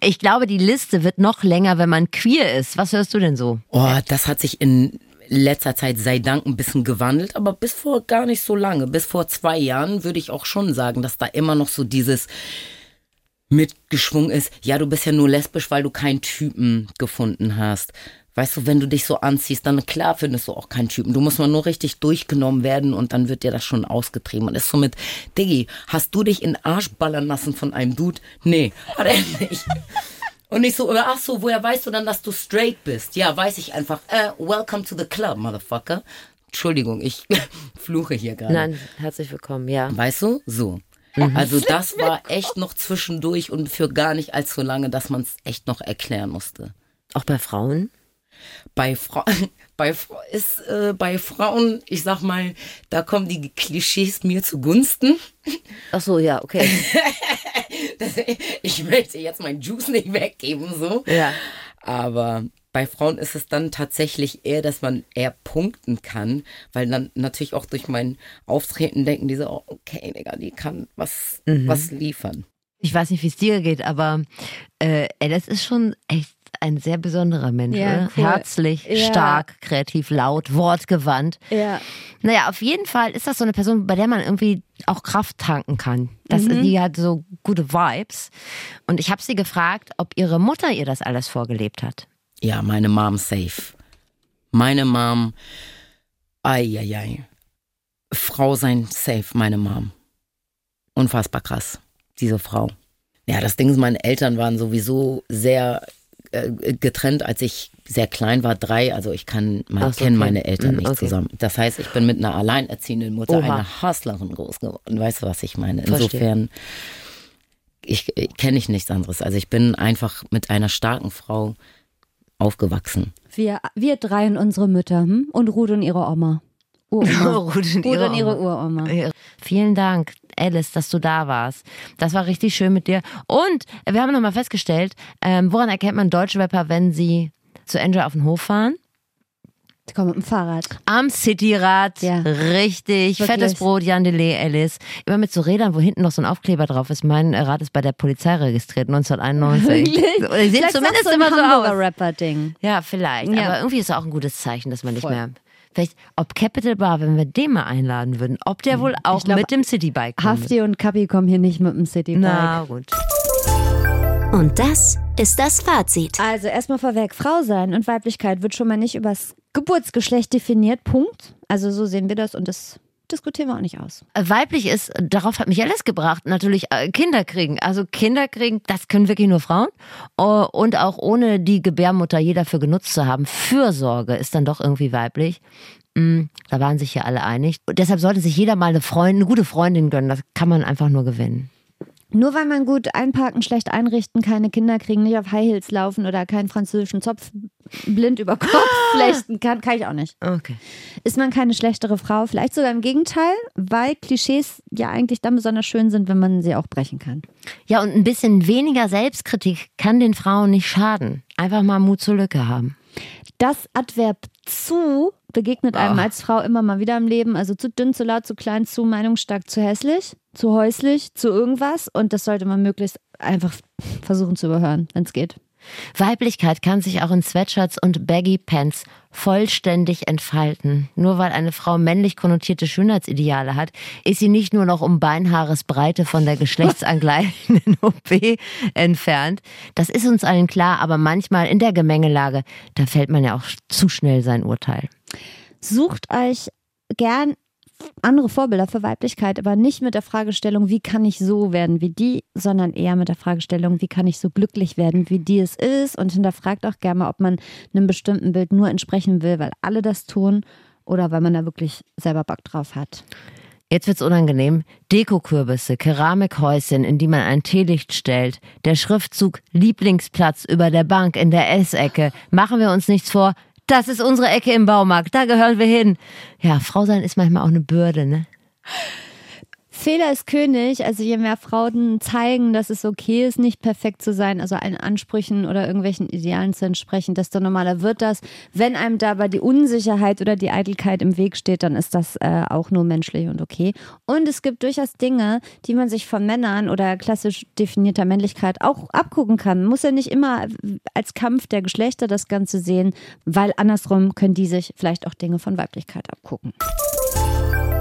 Ich glaube, die Liste wird noch länger, wenn man queer ist. Was hörst du denn so? Oh, das hat sich in letzter Zeit sei Dank ein bisschen gewandelt, aber bis vor gar nicht so lange, bis vor zwei Jahren würde ich auch schon sagen, dass da immer noch so dieses mitgeschwungen ist, ja, du bist ja nur lesbisch, weil du keinen Typen gefunden hast. Weißt du, wenn du dich so anziehst, dann klar findest du auch keinen Typen. Du musst mal nur richtig durchgenommen werden und dann wird dir das schon ausgetrieben. Und ist so mit, Diggi, hast du dich in den Arsch ballern lassen von einem Dude? Nee, hat er nicht. Und nicht so, ach so, woher weißt du dann, dass du straight bist? Ja, weiß ich einfach. Äh, welcome to the club, motherfucker. Entschuldigung, ich fluche hier gerade. Nein, herzlich willkommen, ja. Weißt du? So. Also das war echt noch zwischendurch und für gar nicht allzu lange, dass man es echt noch erklären musste. Auch bei Frauen? Bei Frauen, bei ist äh, bei Frauen, ich sag mal, da kommen die Klischees mir zugunsten. Ach so, ja, okay. Das, ich möchte jetzt meinen Juice nicht weggeben so. Ja. Aber bei Frauen ist es dann tatsächlich eher, dass man eher punkten kann, weil dann natürlich auch durch mein Auftreten denken die so, okay, Digga, die kann was, was liefern. Ich weiß nicht, wie es dir geht, aber äh, Alice ist schon echt ein sehr besonderer Mensch, Ja, oder? cool. Herzlich, Ja. stark, kreativ, laut, wortgewandt. Ja. Naja, auf jeden Fall ist das so eine Person, bei der man irgendwie auch Kraft tanken kann. Das, Die hat so gute Vibes. Und ich habe sie gefragt, ob ihre Mutter ihr das alles vorgelebt hat. Ja, meine Mom safe. Meine Mom, ei. Frau sein safe, meine Mom. Unfassbar krass, diese Frau. Ja, das Ding ist, meine Eltern waren sowieso sehr äh, getrennt, als ich sehr klein war, drei. Also ich kann, man Ach kenne okay. meine Eltern Mhm, nicht okay. zusammen. Das heißt, ich bin mit einer alleinerziehenden Mutter, Oha. einer Hustlerin groß geworden. Weißt du, was ich meine? Insofern ich, ich kenne ich nichts anderes. Also ich bin einfach mit einer starken Frau aufgewachsen. Wir, wir drei und unsere Mütter hm? und Ruth und ihre Oma. Uroma. Ruth und Ruth ihre und ihre Oma. Uroma. Ja. Vielen Dank, Alice, dass du da warst. Das war richtig schön mit dir. Und wir haben nochmal festgestellt, ähm, woran erkennt man deutsche Rapper, wenn sie zu Angel auf den Hof fahren? Die kommen mit dem Fahrrad. Am Cityrad, Ja. richtig. Wirklich. Fettes Brot, Jan Delay, Alice. Immer mit so Rädern, wo hinten noch so ein Aufkleber drauf ist. Mein Rad ist bei der Polizei registriert, 1991. Oder die sehen Vielleicht zumindest ein immer so aus. Rapper-Ding. Ja, vielleicht. Ja. Aber irgendwie ist es auch ein gutes Zeichen, dass man nicht Voll. mehr. Vielleicht, ob Capital Bar, wenn wir den mal einladen würden, ob der wohl auch glaub, mit dem Citybike kommt. Hafti und Kapi kommen hier nicht mit dem Citybike. Na gut. Und das ist das Fazit. Also erstmal vorweg, Frau sein und Weiblichkeit wird schon mal nicht übers Geburtsgeschlecht definiert. Punkt. Also so sehen wir das und das diskutieren wir auch nicht aus. Weiblich ist, darauf hat mich alles gebracht, natürlich äh, Kinder kriegen. Also Kinder kriegen, das können wirklich nur Frauen. Oh, Und auch ohne die Gebärmutter je dafür genutzt zu haben. Fürsorge ist dann doch irgendwie weiblich. Mm, Da waren sich ja alle einig. Und deshalb sollte sich jeder mal eine Freundin, eine gute Freundin gönnen. Das kann man einfach nur gewinnen. Nur weil man gut einparken, schlecht einrichten, keine Kinder kriegen, nicht auf High Heels laufen oder keinen französischen Zopf blind über Kopf flechten kann, kann ich auch nicht. Okay. Ist man keine schlechtere Frau? Vielleicht sogar im Gegenteil, weil Klischees ja eigentlich dann besonders schön sind, wenn man sie auch brechen kann. Ja, und ein bisschen weniger Selbstkritik kann den Frauen nicht schaden. Einfach mal Mut zur Lücke haben. Das Adverb zu begegnet einem als Frau immer mal wieder im Leben. Also zu dünn, zu laut, zu klein, zu meinungsstark, zu hässlich, zu häuslich, zu irgendwas. Und das sollte man möglichst einfach versuchen zu überhören, wenn es geht. Weiblichkeit kann sich auch in Sweatshirts und Baggy Pants vollständig entfalten. Nur weil eine Frau männlich konnotierte Schönheitsideale hat, ist sie nicht nur noch um Beinhaaresbreite von der geschlechtsangleichenden OP entfernt. Das ist uns allen klar, aber manchmal in der Gemengelage, da fällt man ja auch zu schnell sein Urteil. Sucht euch gern andere Vorbilder für Weiblichkeit, aber nicht mit der Fragestellung, wie kann ich so werden wie die, sondern eher mit der Fragestellung, wie kann ich so glücklich werden, wie die es ist und hinterfragt auch gerne mal, ob man einem bestimmten Bild nur entsprechen will, weil alle das tun oder weil man da wirklich selber Bock drauf hat. Jetzt wird's unangenehm. Dekokürbisse, Keramikhäuschen, in die man ein Teelicht stellt, der Schriftzug Lieblingsplatz über der Bank in der Essecke. Machen wir uns nichts vor. Das ist unsere Ecke im Baumarkt. Da gehören wir hin. Ja, Frau sein ist manchmal auch eine Bürde, ne? Fehler ist König, also je mehr Frauen zeigen, dass es okay ist, nicht perfekt zu sein, also allen Ansprüchen oder irgendwelchen Idealen zu entsprechen, desto normaler wird das. Wenn einem dabei die Unsicherheit oder die Eitelkeit im Weg steht, dann ist das äh, auch nur menschlich und okay. Und es gibt durchaus Dinge, die man sich von Männern oder klassisch definierter Männlichkeit auch abgucken kann. Man muss ja nicht immer als Kampf der Geschlechter das Ganze sehen, weil andersrum können die sich vielleicht auch Dinge von Weiblichkeit abgucken.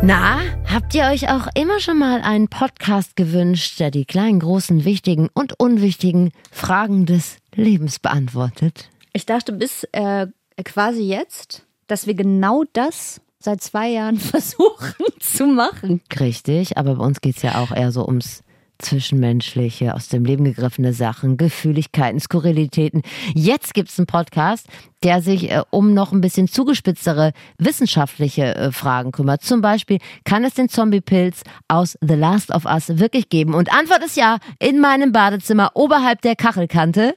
Na, habt ihr euch auch immer schon mal einen Podcast gewünscht, der die kleinen, großen, wichtigen und unwichtigen Fragen des Lebens beantwortet? Ich dachte bis äh, quasi jetzt, dass wir genau das seit zwei Jahren versuchen zu machen. Richtig, aber bei uns geht's ja auch eher so ums Zwischenmenschliche, aus dem Leben gegriffene Sachen, Gefühligkeiten, Skurrilitäten. Jetzt gibt's einen Podcast, der sich äh, um noch ein bisschen zugespitztere wissenschaftliche äh, Fragen kümmert. Zum Beispiel, kann es den Zombie-Pilz aus The Last of Us wirklich geben? Und Antwort ist ja, in meinem Badezimmer oberhalb der Kachelkante.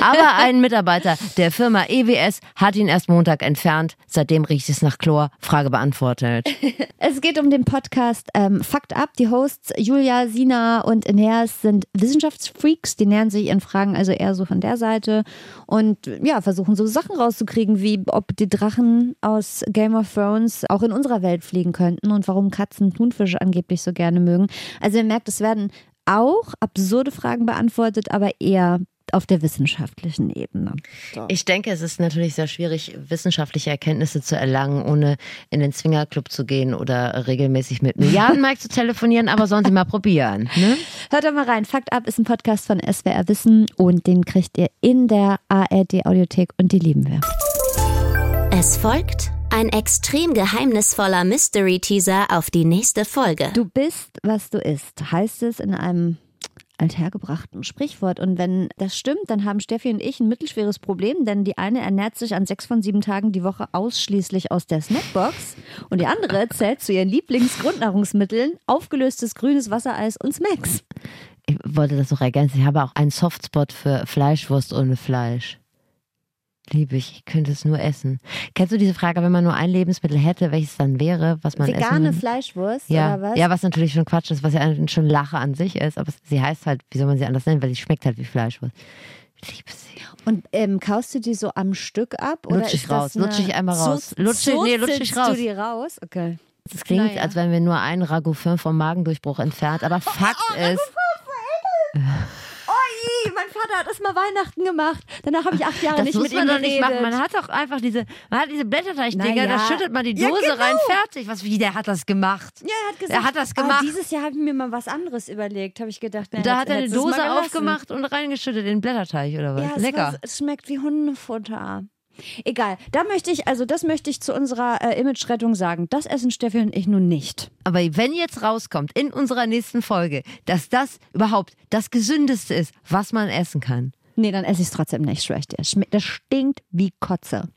Aber ein Mitarbeiter der Firma EWS hat ihn erst Montag entfernt. Seitdem riecht es nach Chlor. Frage beantwortet. Es geht um den Podcast ähm, Fakt ab. Die Hosts Julia, Sina und Ineas sind Wissenschaftsfreaks. Die nähern sich ihren Fragen also eher so von der Seite und ja, versuchen so Sachen rauszukriegen, wie ob die Drachen aus Game of Thrones auch in unserer Welt fliegen könnten und warum Katzen Thunfische angeblich so gerne mögen. Also ihr merkt, es werden auch absurde Fragen beantwortet, aber eher auf der wissenschaftlichen Ebene. Ich denke, es ist natürlich sehr schwierig, wissenschaftliche Erkenntnisse zu erlangen, ohne in den Swingerclub zu gehen oder regelmäßig mit Milliarden Mike zu telefonieren, aber sollen Sie mal probieren. Ne? Hört doch mal rein. Fakt ab ist ein Podcast von SWR Wissen und den kriegt ihr in der ARD Audiothek und die lieben wir. Es folgt ein extrem geheimnisvoller Mystery-Teaser auf die nächste Folge. Du bist, was du isst, heißt es in einem althergebrachten Sprichwort. Und wenn das stimmt, dann haben Steffi und ich ein mittelschweres Problem, denn die eine ernährt sich an sechs von sieben Tagen die Woche ausschließlich aus der Snackbox und die andere zählt zu ihren Lieblingsgrundnahrungsmitteln aufgelöstes grünes Wassereis und Smacks. Ich wollte das noch ergänzen. Ich habe auch einen Softspot für Fleischwurst ohne Fleisch. Liebe ich, ich könnte es nur essen. Kennst du diese Frage, wenn man nur ein Lebensmittel hätte, welches dann wäre, was man Vegane essen Fleischwurst ja. oder was? Ja, was natürlich schon Quatsch ist, was ja schon Lache an sich ist, aber sie heißt halt, wie soll man sie anders nennen, weil sie schmeckt halt wie Fleischwurst. Ich liebe sie. Und ähm, kaust du die so am Stück ab? Oder Lutsch ich ist das raus, lutsch ich einmal raus. So, Lutsch ich- so nee, lutsch ich raus. du die raus? Okay. Das klingt, Naja. als wären wir nur einen Ragoufin vom Magendurchbruch entfernt, aber Fakt ist, Oi, mein Vater hat das mal Weihnachten gemacht. Danach habe ich acht Jahre das nicht muss mit man ihm doch nicht geredet. machen. Man hat doch einfach diese, man hat diese Blätterteig-Dinger, ja. da schüttet man die Ja, Dose genau. rein, fertig. Was, wie, der hat das gemacht? Ja, er hat gesagt, Er hat das ah, gemacht. dieses Jahr habe ich mir mal was anderes überlegt, habe ich gedacht. Na, da hat er eine es Dose aufgemacht und reingeschüttet in den Blätterteig oder was? Ja, es, Lecker. war, es schmeckt wie Hundefutter. Egal, da möchte ich, also das möchte ich zu unserer äh, Image-Rettung sagen. Das essen Steffi und ich nun nicht. Aber wenn jetzt rauskommt in unserer nächsten Folge, dass das überhaupt das Gesündeste ist, was man essen kann, Nee, dann esse ich es trotzdem nicht, schwör ich dir. Das stinkt wie Kotze.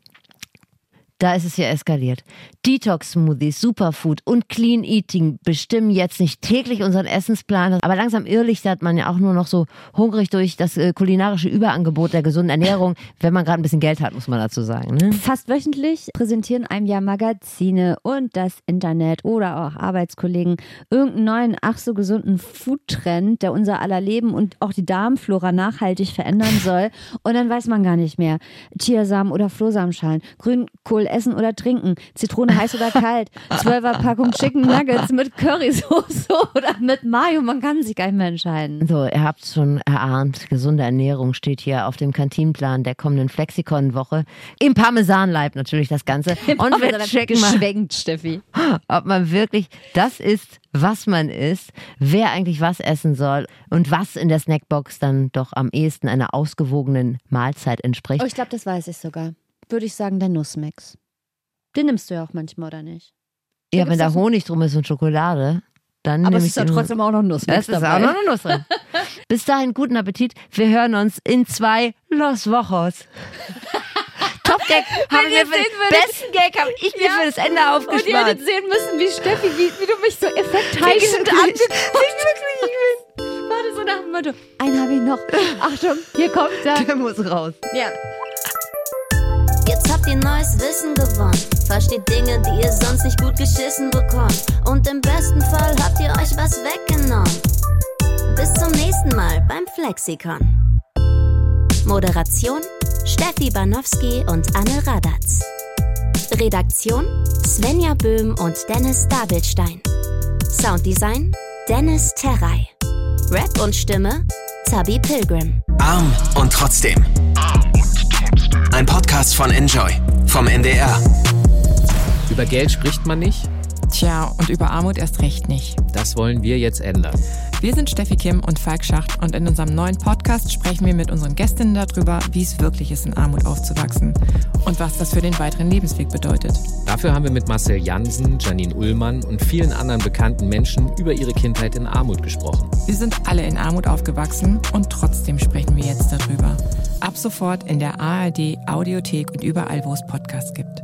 Da ist es ja eskaliert. Detox-Smoothies, Superfood und Clean Eating bestimmen jetzt nicht täglich unseren Essensplan, aber langsam irrlichtert man ja auch nur noch so hungrig durch das äh, kulinarische Überangebot der gesunden Ernährung, wenn man gerade ein bisschen Geld hat, muss man dazu sagen. Ne? Fast wöchentlich präsentieren einem ja Magazine und das Internet oder auch Arbeitskollegen irgendeinen neuen, ach so gesunden Foodtrend, der unser aller Leben und auch die Darmflora nachhaltig verändern soll. Und dann weiß man gar nicht mehr. Chiasamen oder Flohsamenschalen, Grünkohl essen oder trinken, Zitrone heiß oder kalt, 12er Packung Chicken Nuggets mit Currysoße oder mit Mayo. Man kann sich gar nicht mehr entscheiden. So, ihr habt schon erahnt, gesunde Ernährung steht hier auf dem Kantinplan der kommenden Flexikon-Woche. Im Parmesanleib natürlich das Ganze. Und wir checken mal, Steffi. ob man wirklich das isst, was man isst, wer eigentlich was essen soll und was in der Snackbox dann doch am ehesten einer ausgewogenen Mahlzeit entspricht. Oh, ich glaube, das weiß ich sogar. Würde ich sagen, der Nussmix. Den nimmst du ja auch manchmal, oder nicht? ja, gibt's wenn da Honig drum ist und Schokolade, dann Aber es ist ja den- trotzdem auch noch Nussmix Es ist dabei. auch noch eine Nuss drin. Bis dahin guten Appetit. Wir hören uns in zwei Los Wochos. Top Gag habe ich mir ihr für den besten Gag habe ich mir für das Ende Und ihr aufgespart. hättet sehen müssen, wie Steffi, wie, wie du mich so effektheischend anguckst. Warte, so nach dem Motto, einen habe ich noch. Achtung, hier kommt er. Der muss raus. Ja. Habt ihr neues Wissen gewonnen. Versteht Dinge, die ihr sonst nicht gut geschissen bekommt. Und im besten Fall habt ihr euch was weggenommen. Bis zum nächsten Mal beim Flexikon. Moderation Steffi Banowski und Anne Radatz. Redaktion Svenja Böhm und Dennis Dabelstein. Sounddesign Dennis Terrei. Rap und Stimme Zabi Pilgrim. Arm und trotzdem. Ein Podcast von Enjoy vom NDR. Über Geld spricht man nicht. Tja, und über Armut erst recht nicht. Das wollen wir jetzt ändern. Wir sind Steffi Kim und Falk Schacht und in unserem neuen Podcast sprechen wir mit unseren Gästinnen darüber, wie es wirklich ist, in Armut aufzuwachsen und was das für den weiteren Lebensweg bedeutet. Dafür haben wir mit Marcel Jansen, Janine Ullmann und vielen anderen bekannten Menschen über ihre Kindheit in Armut gesprochen. Wir sind alle in Armut aufgewachsen und trotzdem sprechen wir jetzt darüber. Ab sofort in der ARD Audiothek und überall, wo es Podcasts gibt.